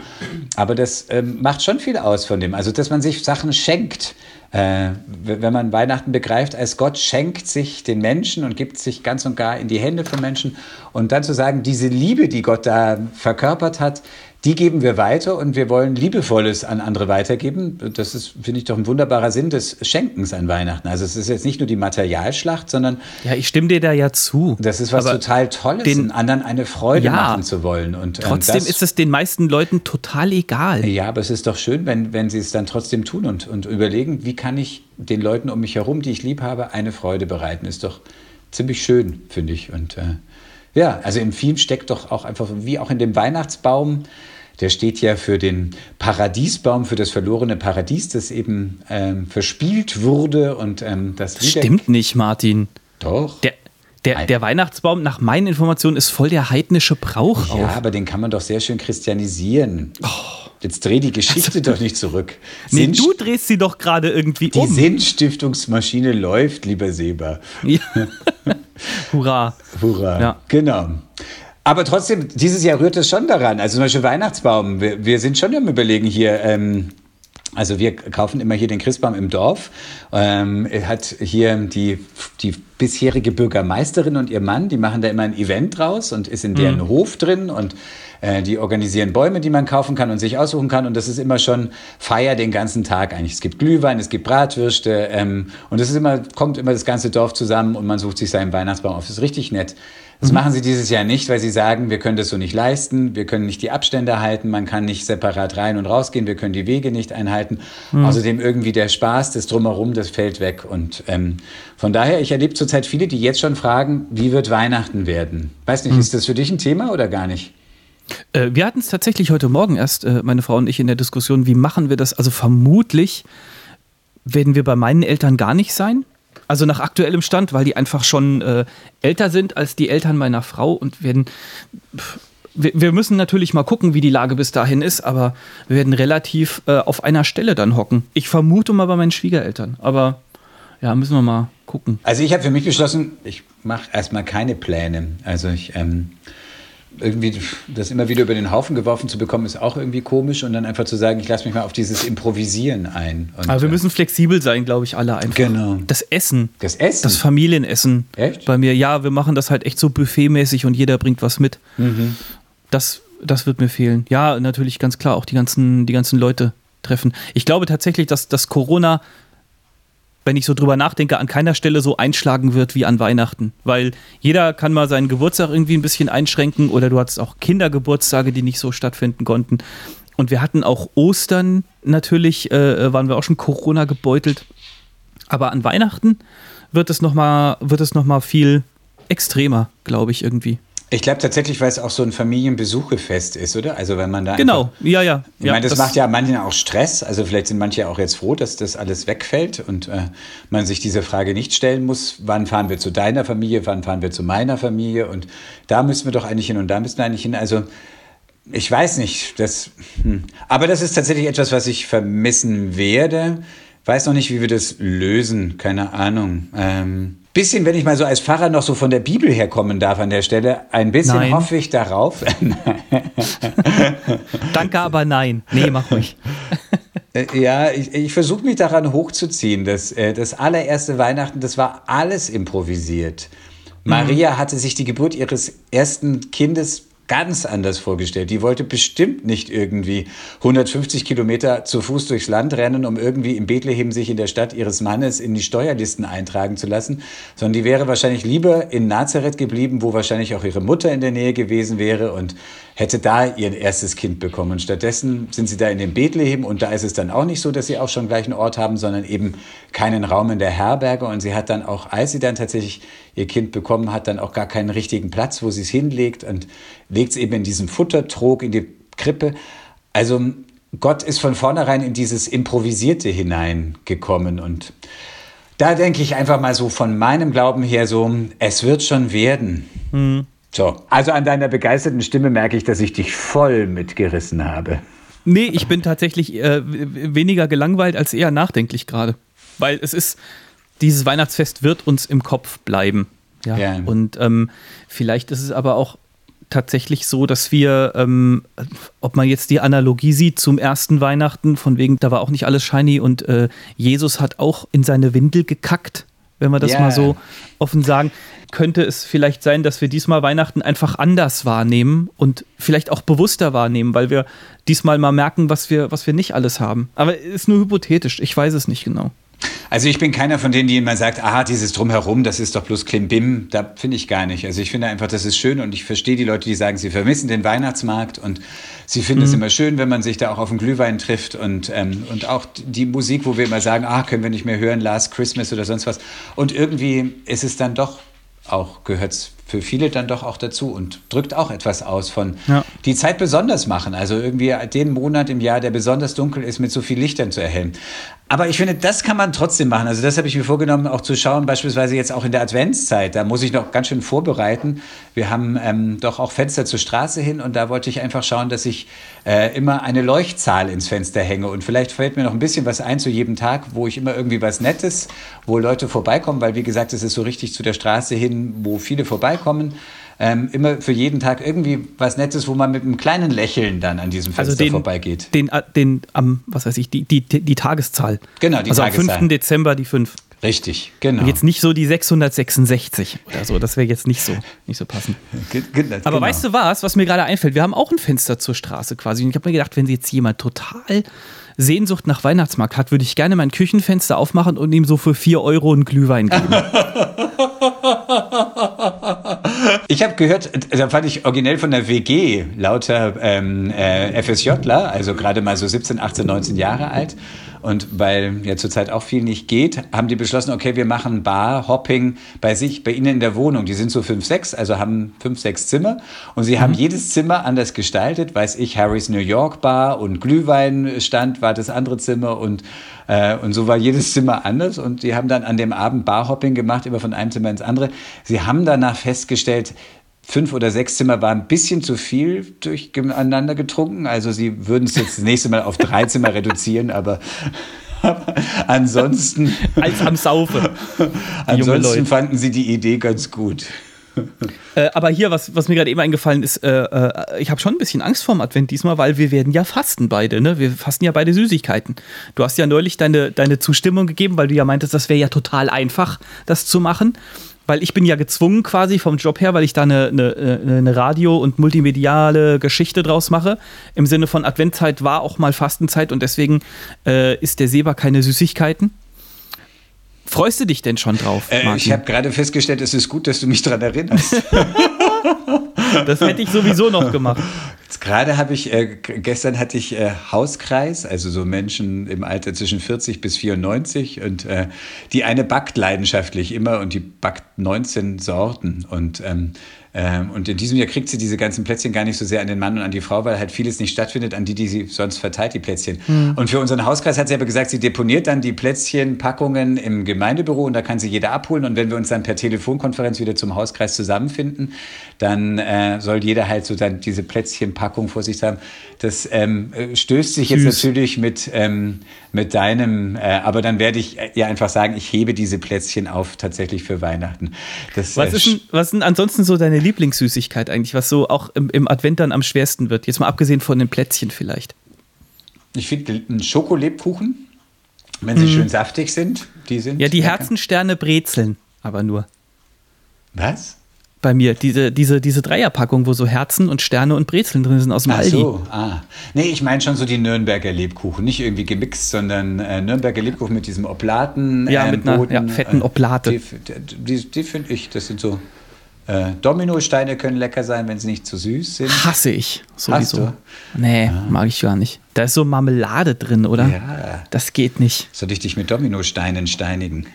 Aber das ähm, macht schon viel aus von dem. Also, dass man sich Sachen schenkt. Äh, wenn man Weihnachten begreift, als Gott schenkt sich den Menschen und gibt sich ganz und gar in die Hände von Menschen. Und dann zu sagen, diese Liebe, die Gott da verkörpert hat, die geben wir weiter und wir wollen Liebevolles an andere weitergeben. Das ist, finde ich, doch ein wunderbarer Sinn des Schenkens an Weihnachten. Also es ist jetzt nicht nur die Materialschlacht, sondern. Ja, ich stimme dir da ja zu. Das ist was total Tolles, den anderen eine Freude ja, machen zu wollen. Und, ähm, trotzdem das, ist es den meisten Leuten total egal. Ja, aber es ist doch schön, wenn, wenn sie es dann trotzdem tun und, und überlegen, wie kann ich den Leuten um mich herum, die ich lieb habe, eine Freude bereiten. Ist doch ziemlich schön, finde ich. Und äh, ja, also im Film steckt doch auch einfach, wie auch in dem Weihnachtsbaum, der steht ja für den Paradiesbaum, für das verlorene Paradies, das eben ähm, verspielt wurde. Und ähm, das, das stimmt nicht, Martin. Doch. Der, der, der, Weihnachtsbaum, nach meinen Informationen, ist voll der heidnische Brauch. Ja, auf. aber den kann man doch sehr schön christianisieren. Oh. Jetzt dreh die Geschichte also, doch nicht zurück. Nee, Sinn du drehst sie doch gerade irgendwie die um. Die Sinnstiftungsmaschine läuft, lieber Seber. Ja. Hurra. Hurra. Ja. Genau. Aber trotzdem, dieses Jahr rührt es schon daran. Also zum Beispiel Weihnachtsbaum. Wir, wir sind schon am Überlegen hier. Ähm, also wir kaufen immer hier den Christbaum im Dorf. Ähm, hat hier die, die bisherige Bürgermeisterin und ihr Mann, die machen da immer ein Event draus und ist in deren mhm. Hof drin und äh, die organisieren Bäume, die man kaufen kann und sich aussuchen kann. Und das ist immer schon Feier den ganzen Tag eigentlich. Es gibt Glühwein, es gibt Bratwürste ähm, und es ist immer, kommt immer das ganze Dorf zusammen und man sucht sich seinen Weihnachtsbaum auf. Das ist richtig nett. Das mhm. machen sie dieses Jahr nicht, weil sie sagen, wir können das so nicht leisten, wir können nicht die Abstände halten, man kann nicht separat rein und rausgehen, wir können die Wege nicht einhalten. Mhm. Außerdem irgendwie der Spaß, das drumherum, das fällt weg. Und ähm, von daher, ich erlebe zurzeit viele, die jetzt schon fragen, wie wird Weihnachten werden? Weiß nicht, mhm. ist das für dich ein Thema oder gar nicht? Äh, wir hatten es tatsächlich heute Morgen erst, äh, meine Frau und ich, in der Diskussion, wie machen wir das? Also vermutlich werden wir bei meinen Eltern gar nicht sein. Also nach aktuellem Stand, weil die einfach schon äh, älter sind als die Eltern meiner Frau und werden. Wir, wir, müssen natürlich mal gucken, wie die Lage bis dahin ist, aber wir werden relativ äh, auf einer Stelle dann hocken. Ich vermute mal bei meinen Schwiegereltern, aber ja, müssen wir mal gucken. Also ich habe für mich beschlossen, ich mache erstmal keine Pläne. Also ich ähm, irgendwie das immer wieder über den Haufen geworfen zu bekommen, ist auch irgendwie komisch und dann einfach zu sagen, ich lasse mich mal auf dieses Improvisieren ein. Und, Aber wir müssen flexibel sein, glaube ich, alle einfach. Genau. Das Essen. Das Essen? Das Familienessen. Echt? Bei mir, ja, wir machen das halt echt so buffetmäßig und jeder bringt was mit. Mhm. Das, das wird mir fehlen. Ja, natürlich ganz klar, auch die ganzen, die ganzen Leute treffen. Ich glaube tatsächlich, dass, dass Corona wenn ich so drüber nachdenke, an keiner Stelle so einschlagen wird wie an Weihnachten. Weil jeder kann mal seinen Geburtstag irgendwie ein bisschen einschränken oder du hattest auch Kindergeburtstage, die nicht so stattfinden konnten. Und wir hatten auch Ostern natürlich, äh, waren wir auch schon Corona gebeutelt. Aber an Weihnachten wird es nochmal noch viel extremer, glaube ich, irgendwie. Ich glaube tatsächlich, weil es auch so ein Familienbesuchefest ist, oder? Also wenn man da genau, einfach, ja, ja. Ich meine, das, das, macht ja manchen auch Stress. Also vielleicht sind manche auch jetzt froh, dass das alles wegfällt und äh, man sich diese Frage nicht stellen muss: Wann fahren wir zu deiner Familie? Wann fahren wir zu meiner Familie? Und da müssen wir doch eigentlich hin und da müssen wir eigentlich hin. Also ich weiß nicht, das. Hm. Aber das ist tatsächlich etwas, was ich vermissen werde weiß noch nicht, wie wir das lösen, keine Ahnung. Ähm, bisschen, wenn ich mal so als Pfarrer noch so von der Bibel herkommen darf an der Stelle, ein bisschen Nein. hoffe ich darauf. Danke, aber nein. Nee, mach ruhig. Äh, Ja, ich, ich versuche mich daran hochzuziehen. Das, äh, das allererste Weihnachten, das war alles improvisiert. Maria hatte sich die Geburt ihres ersten Kindes ganz anders vorgestellt. Die wollte bestimmt nicht irgendwie 150 Kilometer zu Fuß durchs Land rennen, um irgendwie in Bethlehem sich in der Stadt ihres Mannes in die Steuerlisten eintragen zu lassen, sondern die wäre wahrscheinlich lieber in Nazareth geblieben, wo wahrscheinlich auch ihre Mutter in der Nähe gewesen wäre und hätte da ihr erstes Kind bekommen. Stattdessen sind sie da in dem Bethlehem und da ist es dann auch nicht so, dass sie auch schon gleich einen Ort haben, sondern eben keinen Raum in der Herberge. Und sie hat dann auch, als sie dann tatsächlich ihr Kind bekommen hat, dann auch gar keinen richtigen Platz, wo sie es hinlegt und legt es eben in diesen Futtertrog, in die Krippe. Also Gott ist von vornherein in dieses Improvisierte hineingekommen und da denke ich einfach mal so von meinem Glauben her so, es wird schon werden. So, also an deiner begeisterten Stimme merke ich, dass ich dich voll mitgerissen habe. Nee, ich bin tatsächlich äh, weniger gelangweilt als eher nachdenklich gerade. Weil es ist, dieses Weihnachtsfest wird uns im Kopf bleiben. Ja. Ja. Und ähm, vielleicht ist es aber auch tatsächlich so, dass wir, ähm, ob man jetzt die Analogie sieht zum ersten Weihnachten, von wegen, da war auch nicht alles shiny und äh, Jesus hat auch in seine Windel gekackt, wenn wir das Ja. mal so offen sagen, könnte es vielleicht sein, dass wir diesmal Weihnachten einfach anders wahrnehmen und vielleicht auch bewusster wahrnehmen, weil wir diesmal mal merken, was wir, was wir nicht alles haben. Aber ist nur hypothetisch, ich weiß es nicht genau. Also ich bin keiner von denen, die immer sagt, aha, dieses Drumherum, das ist doch bloß Klimbim. Da finde ich gar nicht. Also ich finde einfach, das ist schön und ich verstehe die Leute, die sagen, sie vermissen den Weihnachtsmarkt und sie finden es immer schön, wenn man sich da auch auf den Glühwein trifft und, ähm, und auch die Musik, wo wir immer sagen, ah, können wir nicht mehr hören, Last Christmas oder sonst was. Und irgendwie ist es dann doch auch, gehört es für viele dann doch auch dazu und drückt auch etwas aus von Ja. die Zeit besonders machen. Also irgendwie den Monat im Jahr, der besonders dunkel ist, mit so viel Lichtern zu erhellen. Aber ich finde, das kann man trotzdem machen. Also das habe ich mir vorgenommen, auch zu schauen, beispielsweise jetzt auch in der Adventszeit. Da muss ich noch ganz schön vorbereiten. Wir haben ähm, doch auch Fenster zur Straße hin und da wollte ich einfach schauen, dass ich äh, immer eine Leuchtzahl ins Fenster hänge. Und vielleicht fällt mir noch ein bisschen was ein zu jedem Tag, wo ich immer irgendwie was Nettes, wo Leute vorbeikommen, weil wie gesagt, es ist so richtig zu der Straße hin, wo viele vorbeikommen. Ähm, immer für jeden Tag irgendwie was Nettes, wo man mit einem kleinen Lächeln dann an diesem Fenster Also den, vorbeigeht. Den, äh, den am, was weiß ich, die, die, die Tageszahl. Genau, die also Tageszahl. am 5. Dezember die 5. Richtig, genau. Und jetzt nicht so die 666 oder so. Das wäre jetzt nicht so, nicht so passend. Ge- ge- Aber genau. weißt du was, was mir gerade einfällt? Wir haben auch ein Fenster zur Straße quasi. Und ich habe mir gedacht, wenn jetzt jemand total Sehnsucht nach Weihnachtsmarkt hat, würde ich gerne mein Küchenfenster aufmachen und ihm so für 4 Euro einen Glühwein geben. Ich habe gehört, äh, da fand ich originell von der WG, lauter ähm, äh, FSJler, also gerade mal so 17, 18, 19 Jahre alt. Und weil ja zurzeit auch viel nicht geht, haben die beschlossen, okay, wir machen Bar-Hopping bei sich, bei ihnen in der Wohnung. Die sind so fünf, sechs, also haben fünf, sechs Zimmer. Und sie haben jedes Zimmer anders gestaltet. Weiß ich, Harrys New York Bar und Glühweinstand war das andere Zimmer und, äh, und so war jedes Zimmer anders. Und die haben dann an dem Abend Bar-Hopping gemacht, immer von einem Zimmer ins andere. Sie haben danach festgestellt, fünf oder sechs Zimmer war ein bisschen zu viel durcheinander getrunken. Also sie würden es jetzt das nächste Mal auf drei Zimmer reduzieren, aber, ansonsten, Als am Saufe. Die junge ansonsten fanden sie die Idee ganz gut. Äh, aber hier, was, was mir gerade eben eingefallen ist, äh, äh, ich habe schon ein bisschen Angst vorm Advent diesmal, weil wir werden ja fasten beide, ne? Wir fasten ja beide Süßigkeiten. Du hast ja neulich deine, deine Zustimmung gegeben, weil du ja meintest, das wäre ja total einfach, das zu machen. Weil ich bin ja gezwungen quasi vom Job her, weil ich da eine, eine, eine Radio- und multimediale Geschichte draus mache. Im Sinne von Adventzeit war auch mal Fastenzeit und deswegen äh, isst der Seba keine Süßigkeiten. Freust du dich denn schon drauf? Äh, ich habe gerade festgestellt, es ist gut, dass du mich daran erinnerst. das hätte ich sowieso noch gemacht. Gerade habe ich, äh, gestern hatte ich äh, Hauskreis, also so Menschen im Alter zwischen 40 bis 94 und äh, die eine backt leidenschaftlich immer und die backt 19 Sorten und ähm, Ähm, und in diesem Jahr kriegt sie diese ganzen Plätzchen gar nicht so sehr an den Mann und an die Frau, weil halt vieles nicht stattfindet, an die, die sie sonst verteilt, die Plätzchen. Mhm. Und für unseren Hauskreis hat sie aber gesagt, sie deponiert dann die Plätzchenpackungen im Gemeindebüro und da kann sie jeder abholen. Und wenn wir uns dann per Telefonkonferenz wieder zum Hauskreis zusammenfinden, dann äh, soll jeder halt so dann diese Plätzchenpackung vor sich haben. Das ähm, stößt sich Süß. jetzt natürlich mit, ähm, mit deinem, äh, aber dann werde ich ihr einfach sagen, ich hebe diese Plätzchen auf tatsächlich für Weihnachten. Das, was, äh, ist denn, was denn ansonsten so deine Lieblingssüßigkeit eigentlich, was so auch im, im Advent dann am schwersten wird? Jetzt mal abgesehen von den Plätzchen vielleicht. Ich finde einen Schokolebkuchen, wenn sie mhm. schön saftig sind, die sind. Ja, die Herzensterne Brezeln, aber nur. Was? Bei mir. Diese, diese, diese Dreierpackung, wo so Herzen und Sterne und Brezeln drin sind aus dem Ach Aldi. so, ah. Nee, ich meine schon so die Nürnberger Lebkuchen. Nicht irgendwie gemixt, sondern äh, Nürnberger Lebkuchen mit diesem Oblaten. Ja, äh, mit einer ja, fetten Oblate. Die, die, die finde ich, das sind so. Äh, Dominosteine können lecker sein, wenn sie nicht zu süß sind. Hasse ich sowieso. Nee, ah. mag ich gar nicht. Da ist so Marmelade drin, oder? Ja. Das geht nicht. Soll ich dich mit Dominosteinen steinigen?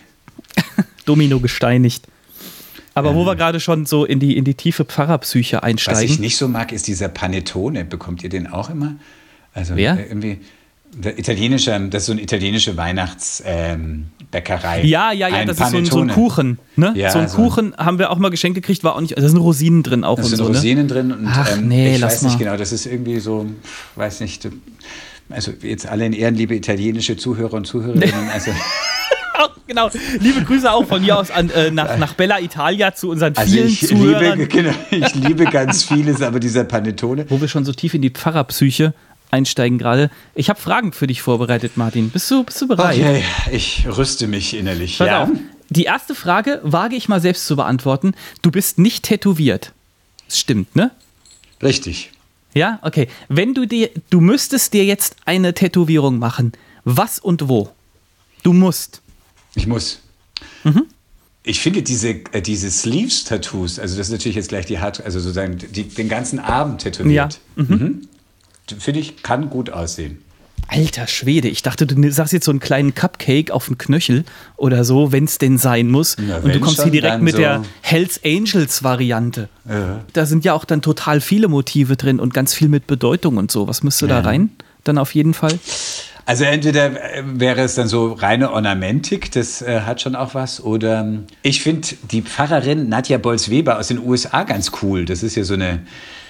Domino gesteinigt. Aber ähm, wo wir gerade schon so in die, in die tiefe Pfarrerpsyche einsteigen. Was ich nicht so mag, ist dieser Panettone. Bekommt ihr den auch immer? Also Wer? Äh, irgendwie italienische, das ist so eine italienische Weihnachtsbäckerei. Ähm, ja, ja, ja, das Panettone. ist so ein, so ein Kuchen. Ne? Ja, so ein so Kuchen haben wir auch mal geschenkt gekriegt, war auch nicht, da sind Rosinen drin auch. Da sind so, ne? Rosinen ne? drin und Ach, ähm, nee, ich weiß nicht genau, das ist irgendwie so, weiß nicht, also jetzt alle in Ehren, liebe italienische Zuhörer und Zuhörerinnen, also genau. Liebe Grüße auch von mir aus an, äh, nach, nach Bella Italia zu unseren also vielen ich Zuhörern. Liebe, genau, ich liebe ganz vieles, aber dieser Panettone. Wo wir schon so tief in die Pfarrerpsyche einsteigen gerade. Ich habe Fragen für dich vorbereitet, Martin. Bist du, bist du bereit? Okay, ich rüste mich innerlich. Pass ja. auf. Die erste Frage wage ich mal selbst zu beantworten. Du bist nicht tätowiert. Das stimmt, ne? Richtig. Ja, okay. Wenn du dir, du müsstest dir jetzt eine Tätowierung machen, was und wo? Du musst. Ich muss. Mhm. Ich finde diese, äh, diese Sleeves-Tattoos, also das ist natürlich jetzt gleich die Hart, also sozusagen die, den ganzen Arm tätowiert. Ja. Mhm. Mhm. Finde ich, kann gut aussehen. Alter Schwede, ich dachte, du sagst jetzt so einen kleinen Cupcake auf dem Knöchel oder so, wenn es denn sein muss. Ja, und du kommst schon, hier direkt mit so der Hells Angels Variante. Ja. Da sind ja auch dann total viele Motive drin und ganz viel mit Bedeutung und so. Was müsste ja. da rein? Dann auf jeden Fall. Also entweder äh, wäre es dann so reine Ornamentik, das äh, hat schon auch was, oder ähm, ich finde die Pfarrerin Nadja Bolz-Weber aus den USA ganz cool. Das ist ja so eine,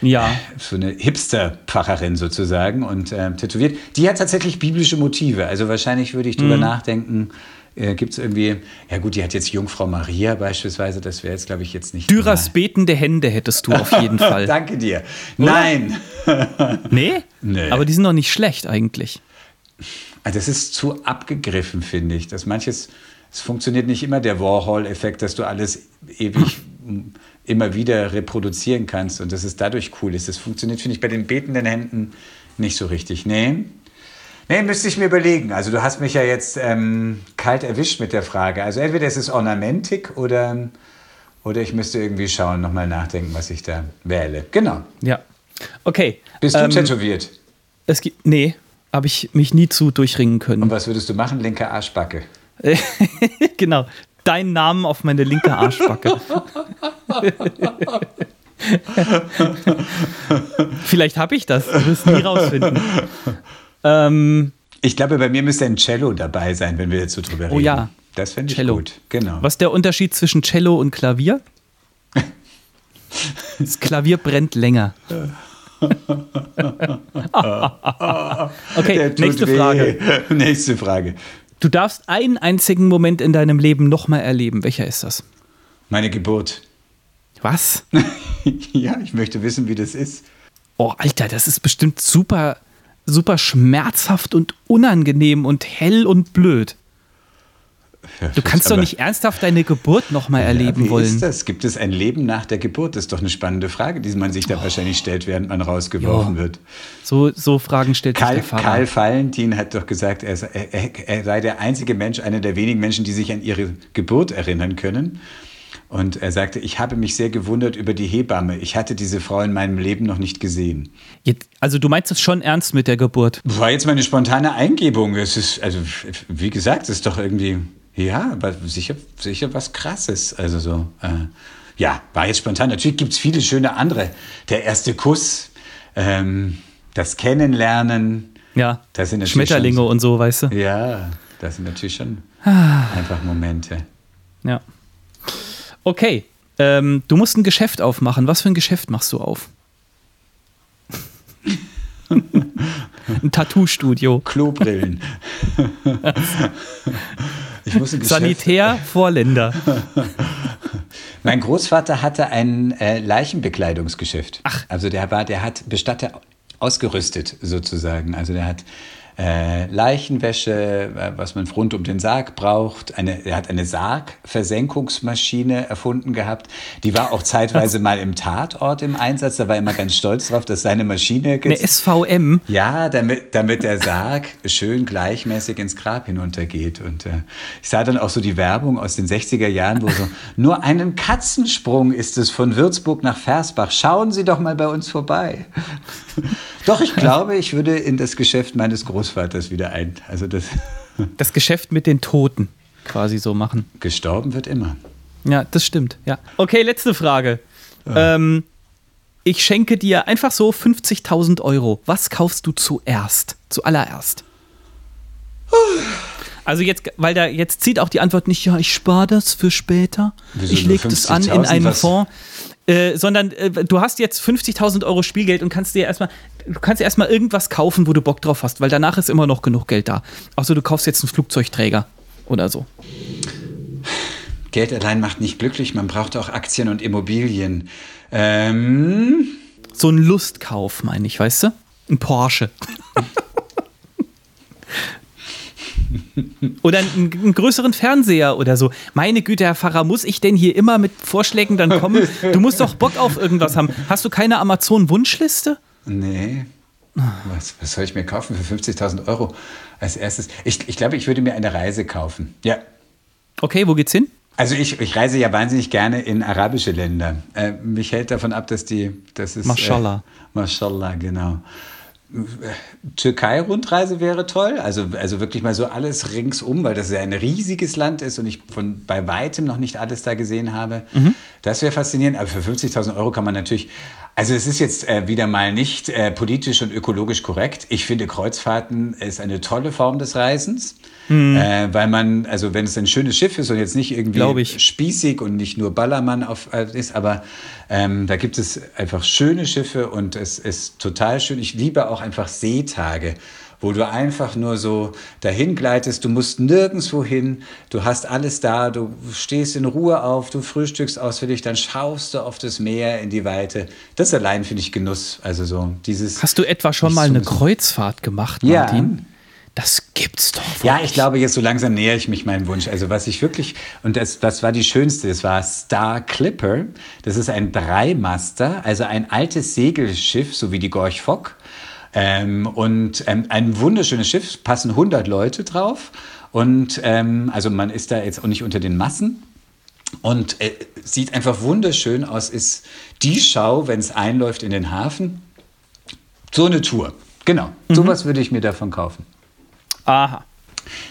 ja. so eine Hipster-Pfarrerin sozusagen und äh, tätowiert. Die hat tatsächlich biblische Motive. Also wahrscheinlich würde ich drüber mhm. nachdenken, äh, gibt es irgendwie, ja gut, die hat jetzt Jungfrau Maria beispielsweise, das wäre jetzt, glaube ich, jetzt nicht. Dürers mal. betende Hände hättest du auf jeden Fall. Danke dir. Oder? Nein. nee? Nee. Aber die sind doch nicht schlecht eigentlich. Also das ist zu abgegriffen, finde ich. Dass manches, es funktioniert nicht immer der Warhol-Effekt, dass du alles ewig immer wieder reproduzieren kannst und dass es dadurch cool ist. Das funktioniert, finde ich, bei den betenden Händen nicht so richtig. Nee. Nee, müsste ich mir überlegen. Also du hast mich ja jetzt ähm, kalt erwischt mit der Frage. Also entweder es ist Ornamentik oder, oder ich müsste irgendwie schauen, nochmal nachdenken, was ich da wähle. Genau. Ja. Okay. Bist du ähm, tätowiert? Es gibt, nee, habe ich mich nie zu durchringen können. Und was würdest du machen? Linke Arschbacke. genau. Deinen Namen auf meine linke Arschbacke. Vielleicht habe ich das. Du wirst nie rausfinden. Ähm, ich glaube, bei mir müsste ein Cello dabei sein, wenn wir jetzt so drüber reden. Oh ja. Das fände ich Cello. gut. Genau. Was ist der Unterschied zwischen Cello und Klavier? Das Klavier brennt länger. Okay, nächste weh. Frage. Nächste Frage. Du darfst einen einzigen Moment in deinem Leben nochmal erleben. Welcher ist das? Meine Geburt. Was? ja, ich möchte wissen, wie das ist. Oh, Alter, das ist bestimmt super, super schmerzhaft und unangenehm und hell und blöd. Du kannst doch nicht ernsthaft deine Geburt nochmal erleben ja, wie wollen. Ist das? Gibt es ein Leben nach der Geburt? Das ist doch eine spannende Frage, die man sich da oh. wahrscheinlich stellt, während man rausgeworfen jo. wird. So, so Fragen stellt Karl, sich der Pfarrer. Karl Valentin hat doch gesagt, er, er, er sei der einzige Mensch, einer der wenigen Menschen, die sich an ihre Geburt erinnern können. Und er sagte, ich habe mich sehr gewundert über die Hebamme. Ich hatte diese Frau in meinem Leben noch nicht gesehen. Jetzt, also du meinst es schon ernst mit der Geburt? War jetzt meine spontane Eingebung. Es ist, also wie gesagt, es ist doch irgendwie ja, aber sicher, sicher was Krasses. Also so. Äh, ja, war jetzt spontan. Natürlich gibt es viele schöne andere. Der erste Kuss, ähm, das Kennenlernen. Ja, das sind Schmetterlinge schon, und so, weißt du? Ja, das sind natürlich schon einfach Momente. Ja. Okay, ähm, du musst ein Geschäft aufmachen. Was für ein Geschäft machst du auf? ein Tattoo-Studio. Klobrillen. ich muss ein Geschäft Sanitär Vorländer. Mein Großvater hatte ein äh, Leichenbekleidungsgeschäft. Ach. Also der war, der hat Bestatter ausgerüstet sozusagen. Also der hat äh, Leichenwäsche, äh, was man rund um den Sarg braucht. Eine, er hat eine Sargversenkungsmaschine erfunden gehabt. Die war auch zeitweise mal im Tatort im Einsatz. Da war er immer ganz stolz drauf, dass seine Maschine... Eine SVM? Ja, damit, damit der Sarg schön gleichmäßig ins Grab hinuntergeht. Und äh, ich sah dann auch so die Werbung aus den 60er Jahren, wo so, nur einen Katzensprung ist es von Würzburg nach Versbach. Schauen Sie doch mal bei uns vorbei. Doch, ich glaube, ich würde in das Geschäft meines Großvaters wieder ein. Also das, das Geschäft mit den Toten quasi so machen. Gestorben wird immer. Ja, das stimmt. Ja. Okay, letzte Frage. Ja. Ähm, ich schenke dir einfach so 50.000 Euro. Was kaufst du zuerst? Zuallererst? Also jetzt, weil da jetzt zieht auch die Antwort nicht, ja, ich spare das für später. Wieso ich lege das an in einen Fonds. Äh, sondern äh, du hast jetzt 50.000 Euro Spielgeld und kannst dir erstmal, du kannst dir erstmal irgendwas kaufen, wo du Bock drauf hast, weil danach ist immer noch genug Geld da. Außer du kaufst jetzt einen Flugzeugträger oder so. Geld allein macht nicht glücklich, man braucht auch Aktien und Immobilien. Ähm. So ein Lustkauf, meine ich, weißt du? Ein Porsche. oder einen, einen, größeren Fernseher oder so. Meine Güte, Herr Pfarrer, muss ich denn hier immer mit Vorschlägen dann kommen? Du musst doch Bock auf irgendwas haben. Hast du keine Amazon-Wunschliste? Nee. Was, was, soll ich mir kaufen für 50.000 Euro als erstes? Ich, ich glaube, ich würde mir eine Reise kaufen. Ja. Okay, wo geht's hin? Also ich, ich reise ja wahnsinnig gerne in arabische Länder. Äh, mich hält davon ab, dass die, das ist. Mashallah. Äh, Mashallah, genau. Türkei-Rundreise wäre toll. Also, also wirklich mal so alles ringsum, weil das ja ein riesiges Land ist und ich von bei weitem noch nicht alles da gesehen habe. Mhm. Das wäre faszinierend. Aber für 50.000 Euro kann man natürlich. Also es ist jetzt äh, wieder mal nicht äh, politisch und ökologisch korrekt. Ich finde Kreuzfahrten ist eine tolle Form des Reisens. Mhm. Äh, weil man, also wenn es ein schönes Schiff ist und jetzt nicht irgendwie spießig und nicht nur Ballermann auf, äh, ist, aber ähm, da gibt es einfach schöne Schiffe und es ist total schön. Ich liebe auch einfach Seetage wo du einfach nur so dahin gleitest, du musst nirgendwo hin, du hast alles da, du stehst in Ruhe auf, du frühstückst ausführlich, dann schaust du auf das Meer in die Weite. Das allein finde ich Genuss. Also so dieses. Hast du etwa schon mal eine Kreuzfahrt gemacht, Martin? Ja. Das gibt's doch. Ja, ich glaube, jetzt so langsam nähere ich mich meinem Wunsch. Also, was ich wirklich, und das, das war die schönste, das war Star Clipper. Das ist ein Dreimaster, also ein altes Segelschiff, so wie die Gorch Fock. Ähm, und ähm, ein wunderschönes Schiff, passen 100 Leute drauf. Und ähm, also man ist da jetzt auch nicht unter den Massen. Und äh, sieht einfach wunderschön aus, ist die Schau, wenn es einläuft in den Hafen. So eine Tour. Genau, mhm. sowas würde ich mir davon kaufen. Aha.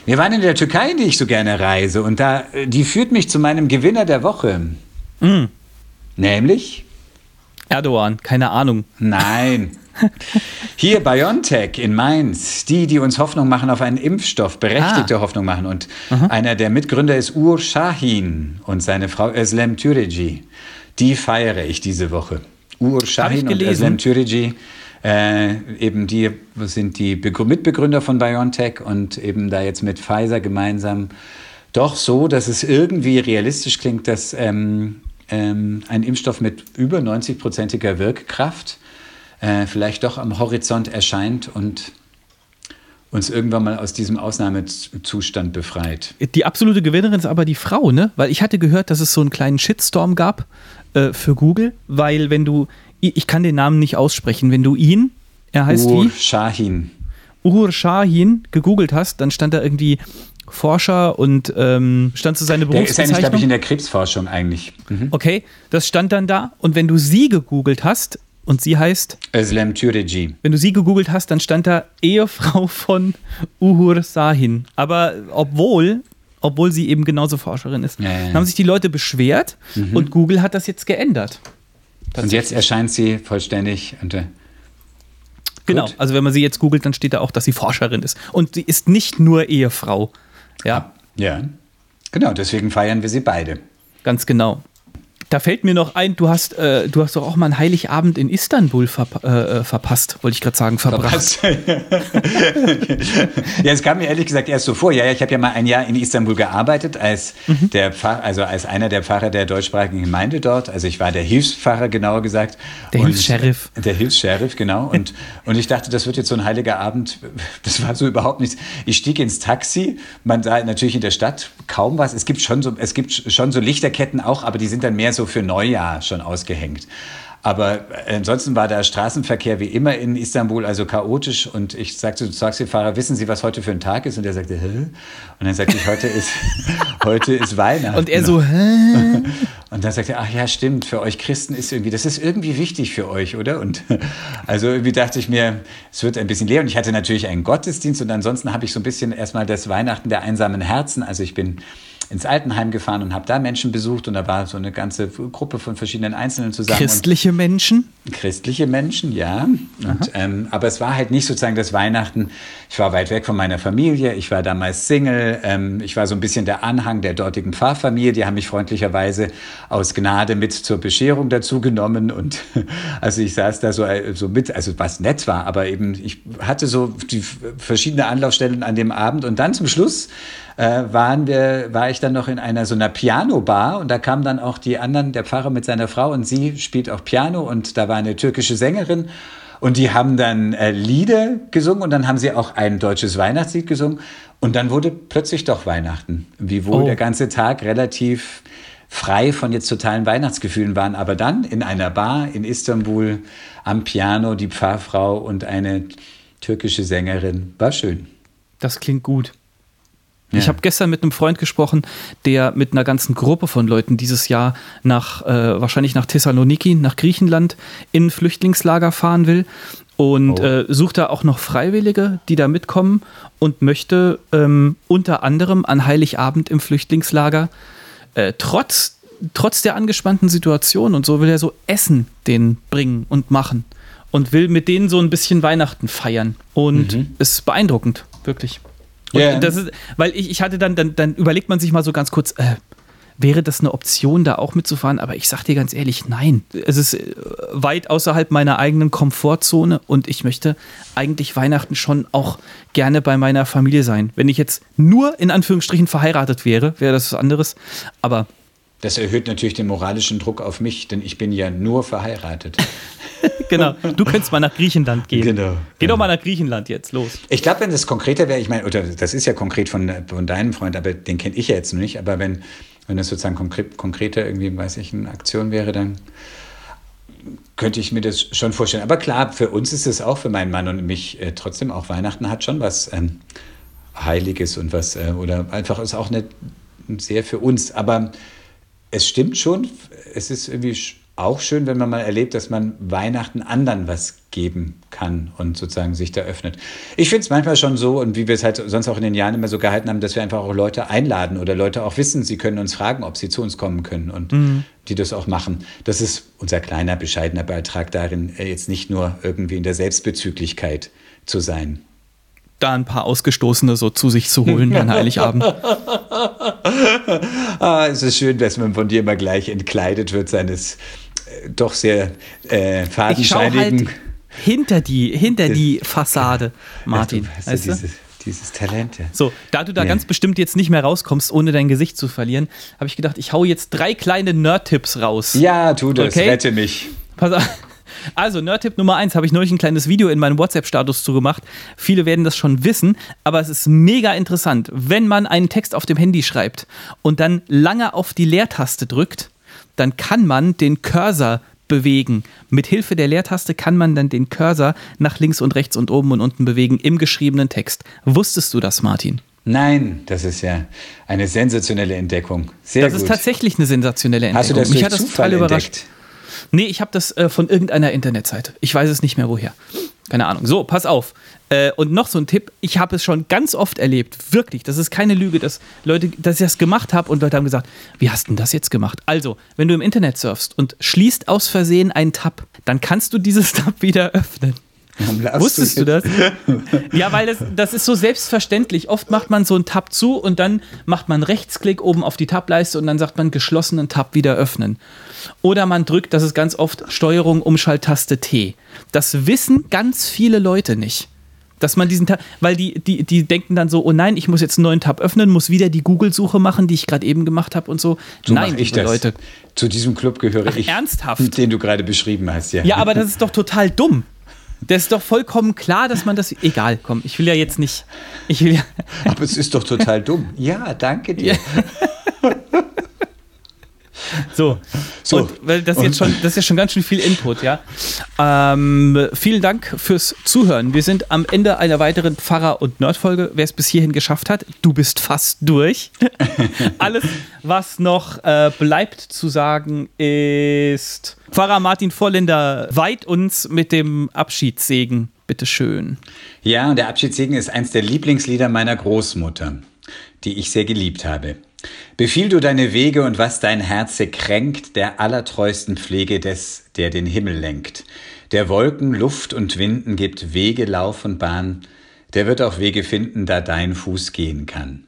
Wir waren in der Türkei, in die ich so gerne reise, und da, die führt mich zu meinem Gewinner der Woche. Mhm. Nämlich? Erdogan, keine Ahnung. Nein. Hier BioNTech in Mainz, die, die uns Hoffnung machen auf einen Impfstoff, berechtigte ah. Hoffnung machen. Und Aha. einer der Mitgründer ist Ur Shahin und seine Frau Özlem Türeci. Die feiere ich diese Woche. Ur Shahin und Özlem Türeci äh, eben die sind die Mitbegründer von BioNTech und eben da jetzt mit Pfizer gemeinsam doch so, dass es irgendwie realistisch klingt, dass ähm, ähm, ein Impfstoff mit über 90-prozentiger Wirkkraft äh, vielleicht doch am Horizont erscheint und uns irgendwann mal aus diesem Ausnahmezustand befreit. Die absolute Gewinnerin ist aber die Frau, ne? Weil ich hatte gehört, dass es so einen kleinen Shitstorm gab äh, für Google, weil wenn du ich kann den Namen nicht aussprechen. Wenn du ihn, er heißt Ur wie? Shahin. Ur Shahin gegoogelt hast, dann stand da irgendwie Forscher und ähm, stand zu seine Berufsbezeichnung. Der ist eigentlich, glaube ich, in der Krebsforschung eigentlich. Mhm. Okay, das stand dann da. Und wenn du sie gegoogelt hast, und sie heißt? Özlem Türeci. Wenn du sie gegoogelt hast, dann stand da Ehefrau von Uhur Sahin. Aber obwohl, obwohl sie eben genauso Forscherin ist. Ja, ja, ja. Haben sich die Leute beschwert und Google hat das jetzt geändert. Und jetzt erscheint sie vollständig unter. Genau, Gut. also wenn man sie jetzt googelt, dann steht da auch, dass sie Forscherin ist. Und sie ist nicht nur Ehefrau. Ja, Ja. Genau, deswegen feiern wir sie beide. ganz genau. Da fällt mir noch ein, du hast, äh, du hast doch auch mal einen Heiligabend in Istanbul verpa äh, äh, verpasst, wollte ich gerade sagen, verbracht. Ja, es kam mir ehrlich gesagt erst so vor. Ja, ja ich habe ja mal ein Jahr in Istanbul gearbeitet als Mhm. der Pfarr, also als einer der Pfarrer der deutschsprachigen Gemeinde dort. Also ich war der Hilfspfarrer, genauer gesagt. Der Hilfs-Sheriff. Der Hilfs-Sheriff, genau. Und, und ich dachte, das wird jetzt so ein heiliger Abend. Das war so überhaupt nichts. Ich stieg ins Taxi. Man sah natürlich in der Stadt kaum was. Es gibt schon so, es gibt schon so Lichterketten auch, aber die sind dann mehr so für Neujahr schon ausgehängt. Aber äh, ansonsten war der Straßenverkehr wie immer in Istanbul also chaotisch und ich sagte zum Taxifahrer, wissen Sie, was heute für ein Tag ist? Und er sagte, Hä? Und dann sagte ich, heute ist, heute ist Weihnachten. Und er so, hä? Und dann sagt er, ach ja, stimmt, für euch Christen ist irgendwie, das ist irgendwie wichtig für euch, oder? Und also irgendwie dachte ich mir, es wird ein bisschen leer. Und ich hatte natürlich einen Gottesdienst und ansonsten habe ich so ein bisschen erstmal das Weihnachten der einsamen Herzen. Also ich bin ins Altenheim gefahren und habe da Menschen besucht und da war so eine ganze Gruppe von verschiedenen Einzelnen zusammen. Christliche Menschen? Christliche Menschen, ja. Und, ähm, aber es war halt nicht sozusagen das Weihnachten. Ich war weit weg von meiner Familie. Ich war damals Single. Ähm, ich war so ein bisschen der Anhang der dortigen Pfarrfamilie. Die haben mich freundlicherweise aus Gnade mit zur Bescherung dazu genommen. Und also ich saß da so, äh, so mit, also was nett war, aber eben ich hatte so die verschiedene Anlaufstellen an dem Abend. Und dann zum Schluss äh, waren wir, war ich dann noch in einer so einer Piano-Bar und da kamen dann auch die anderen, der Pfarrer mit seiner Frau und sie spielt auch Piano und da war eine türkische Sängerin und die haben dann äh, Lieder gesungen und dann haben sie auch ein deutsches Weihnachtslied gesungen und dann wurde plötzlich doch Weihnachten, wiewohl Oh. der ganze Tag relativ frei von jetzt totalen Weihnachtsgefühlen waren, aber dann in einer Bar in Istanbul am Piano die Pfarrfrau und eine türkische Sängerin, war schön. Das klingt gut. Ja. Ich habe gestern mit einem Freund gesprochen, der mit einer ganzen Gruppe von Leuten dieses Jahr nach, äh, wahrscheinlich nach Thessaloniki, nach Griechenland, in ein Flüchtlingslager fahren will und Oh. äh, sucht da auch noch Freiwillige, die da mitkommen und möchte ähm, unter anderem an Heiligabend im Flüchtlingslager äh, trotz, trotz der angespannten Situation und so will er so Essen denen bringen und machen und will mit denen so ein bisschen Weihnachten feiern. Und es ist beeindruckend, wirklich. Ja. das ist, weil ich, ich hatte dann, dann, dann überlegt man sich mal so ganz kurz, äh, wäre das eine Option, da auch mitzufahren? Aber ich sag dir ganz ehrlich, nein. Es ist äh, weit außerhalb meiner eigenen Komfortzone und ich möchte eigentlich Weihnachten schon auch gerne bei meiner Familie sein. Wenn ich jetzt nur in Anführungsstrichen verheiratet wäre, wäre das was anderes. Aber Das erhöht natürlich den moralischen Druck auf mich, denn ich bin ja nur verheiratet. genau, du könntest mal nach Griechenland gehen. Genau. Geh doch mal nach Griechenland jetzt, los. Ich glaube, wenn das konkreter wäre, ich meine, oder das ist ja konkret von, von deinem Freund, aber den kenne ich ja jetzt noch nicht, aber wenn, wenn das sozusagen konkret, konkreter irgendwie, weiß ich, eine Aktion wäre, dann könnte ich mir das schon vorstellen. Aber klar, für uns ist es auch, für meinen Mann und mich, äh, trotzdem auch Weihnachten hat schon was ähm, Heiliges und was, äh, oder einfach ist auch nicht sehr für uns. Aber es stimmt schon, es ist irgendwie auch schön, wenn man mal erlebt, dass man Weihnachten anderen was geben kann und sozusagen sich da öffnet. Ich finde es manchmal schon so, und wie wir es halt sonst auch in den Jahren immer so gehalten haben, dass wir einfach auch Leute einladen oder Leute auch wissen, sie können uns fragen, ob sie zu uns kommen können und die das auch machen. Das ist unser kleiner, bescheidener Beitrag darin, äh, jetzt nicht nur irgendwie in der Selbstbezüglichkeit zu sein. Da ein paar Ausgestoßene so zu sich zu holen an Heiligabend. Ah, es ist schön, dass man von dir immer gleich entkleidet wird, seines äh, doch sehr äh, Ich halt fadenscheinigen. hinter die, hinter die Fassade, Martin. Ach, du hast ja weißt du? dieses, dieses Talent. Ja. So, da du da Ja. ganz bestimmt jetzt nicht mehr rauskommst, ohne dein Gesicht zu verlieren, habe ich gedacht, ich hau jetzt drei kleine Nerd-Tipps raus. ja, tu das, Okay. rette mich. Pass auf. Also, Nerd-Tipp Nummer eins habe ich neulich ein kleines Video in meinem WhatsApp-Status zugemacht. Viele werden das schon wissen, aber es ist mega interessant. Wenn man einen Text auf dem Handy schreibt und dann lange auf die Leertaste drückt, dann kann man den Cursor bewegen. Mit Hilfe der Leertaste kann man dann den Cursor nach links und rechts und oben und unten bewegen im geschriebenen Text. Wusstest du das, Martin? Nein, das ist ja eine sensationelle Entdeckung. Sehr Das gut. ist tatsächlich eine sensationelle Entdeckung. Hast du das Mich durch hat das Zufall total überrascht. entdeckt? Nee, ich habe das äh, von irgendeiner Internetseite. Ich weiß es nicht mehr woher. Keine Ahnung. So, pass auf. Äh, und noch so ein Tipp, ich habe es schon ganz oft erlebt, wirklich, das ist keine Lüge, dass Leute, dass ich das gemacht habe und Leute haben gesagt, wie hast du denn das jetzt gemacht? Also, wenn du im Internet surfst und schließt aus Versehen einen Tab, dann kannst du dieses Tab wieder öffnen. Wusstest du, das? ja, weil das, das ist so selbstverständlich. Oft macht man so einen Tab zu und dann macht man Rechtsklick oben auf die Tableiste und dann sagt man geschlossenen Tab wieder öffnen. Oder man drückt, das ist ganz oft Steuerung Umschalttaste T. Das wissen ganz viele Leute nicht dass man diesen Tab, weil die, die, die denken dann so, oh nein, ich muss jetzt einen neuen Tab öffnen, muss wieder die Google-Suche machen, die ich gerade eben gemacht habe und so. so nein, ich das. Leute. Zu diesem Club gehöre Ach, ich. Ernsthaft? Den du gerade beschrieben hast, ja. Ja, aber das ist doch total dumm. Das ist doch vollkommen klar, dass man das. Egal, komm, ich will ja jetzt nicht. Ich will ja. Aber es ist doch total dumm. Ja, danke dir. Ja. So, so. Und, weil das, jetzt schon, das ist ja schon ganz schön viel Input, ja. Ähm, vielen Dank fürs Zuhören. Wir sind am Ende einer weiteren Pfarrer- und Nerdfolge. Wer es bis hierhin geschafft hat, du bist fast durch. Alles, was noch äh, bleibt zu sagen, ist Pfarrer Martin Vorländer weiht uns mit dem Abschiedssegen. Bitte schön. Ja, und der Abschiedssegen ist eins der Lieblingslieder meiner Großmutter, die ich sehr geliebt habe. Befiehl du deine Wege und was dein Herze kränkt, der allertreusten Pflege des, der den Himmel lenkt. Der Wolken, Luft und Winden gibt Wege, Lauf und Bahn, der wird auch Wege finden, da dein Fuß gehen kann.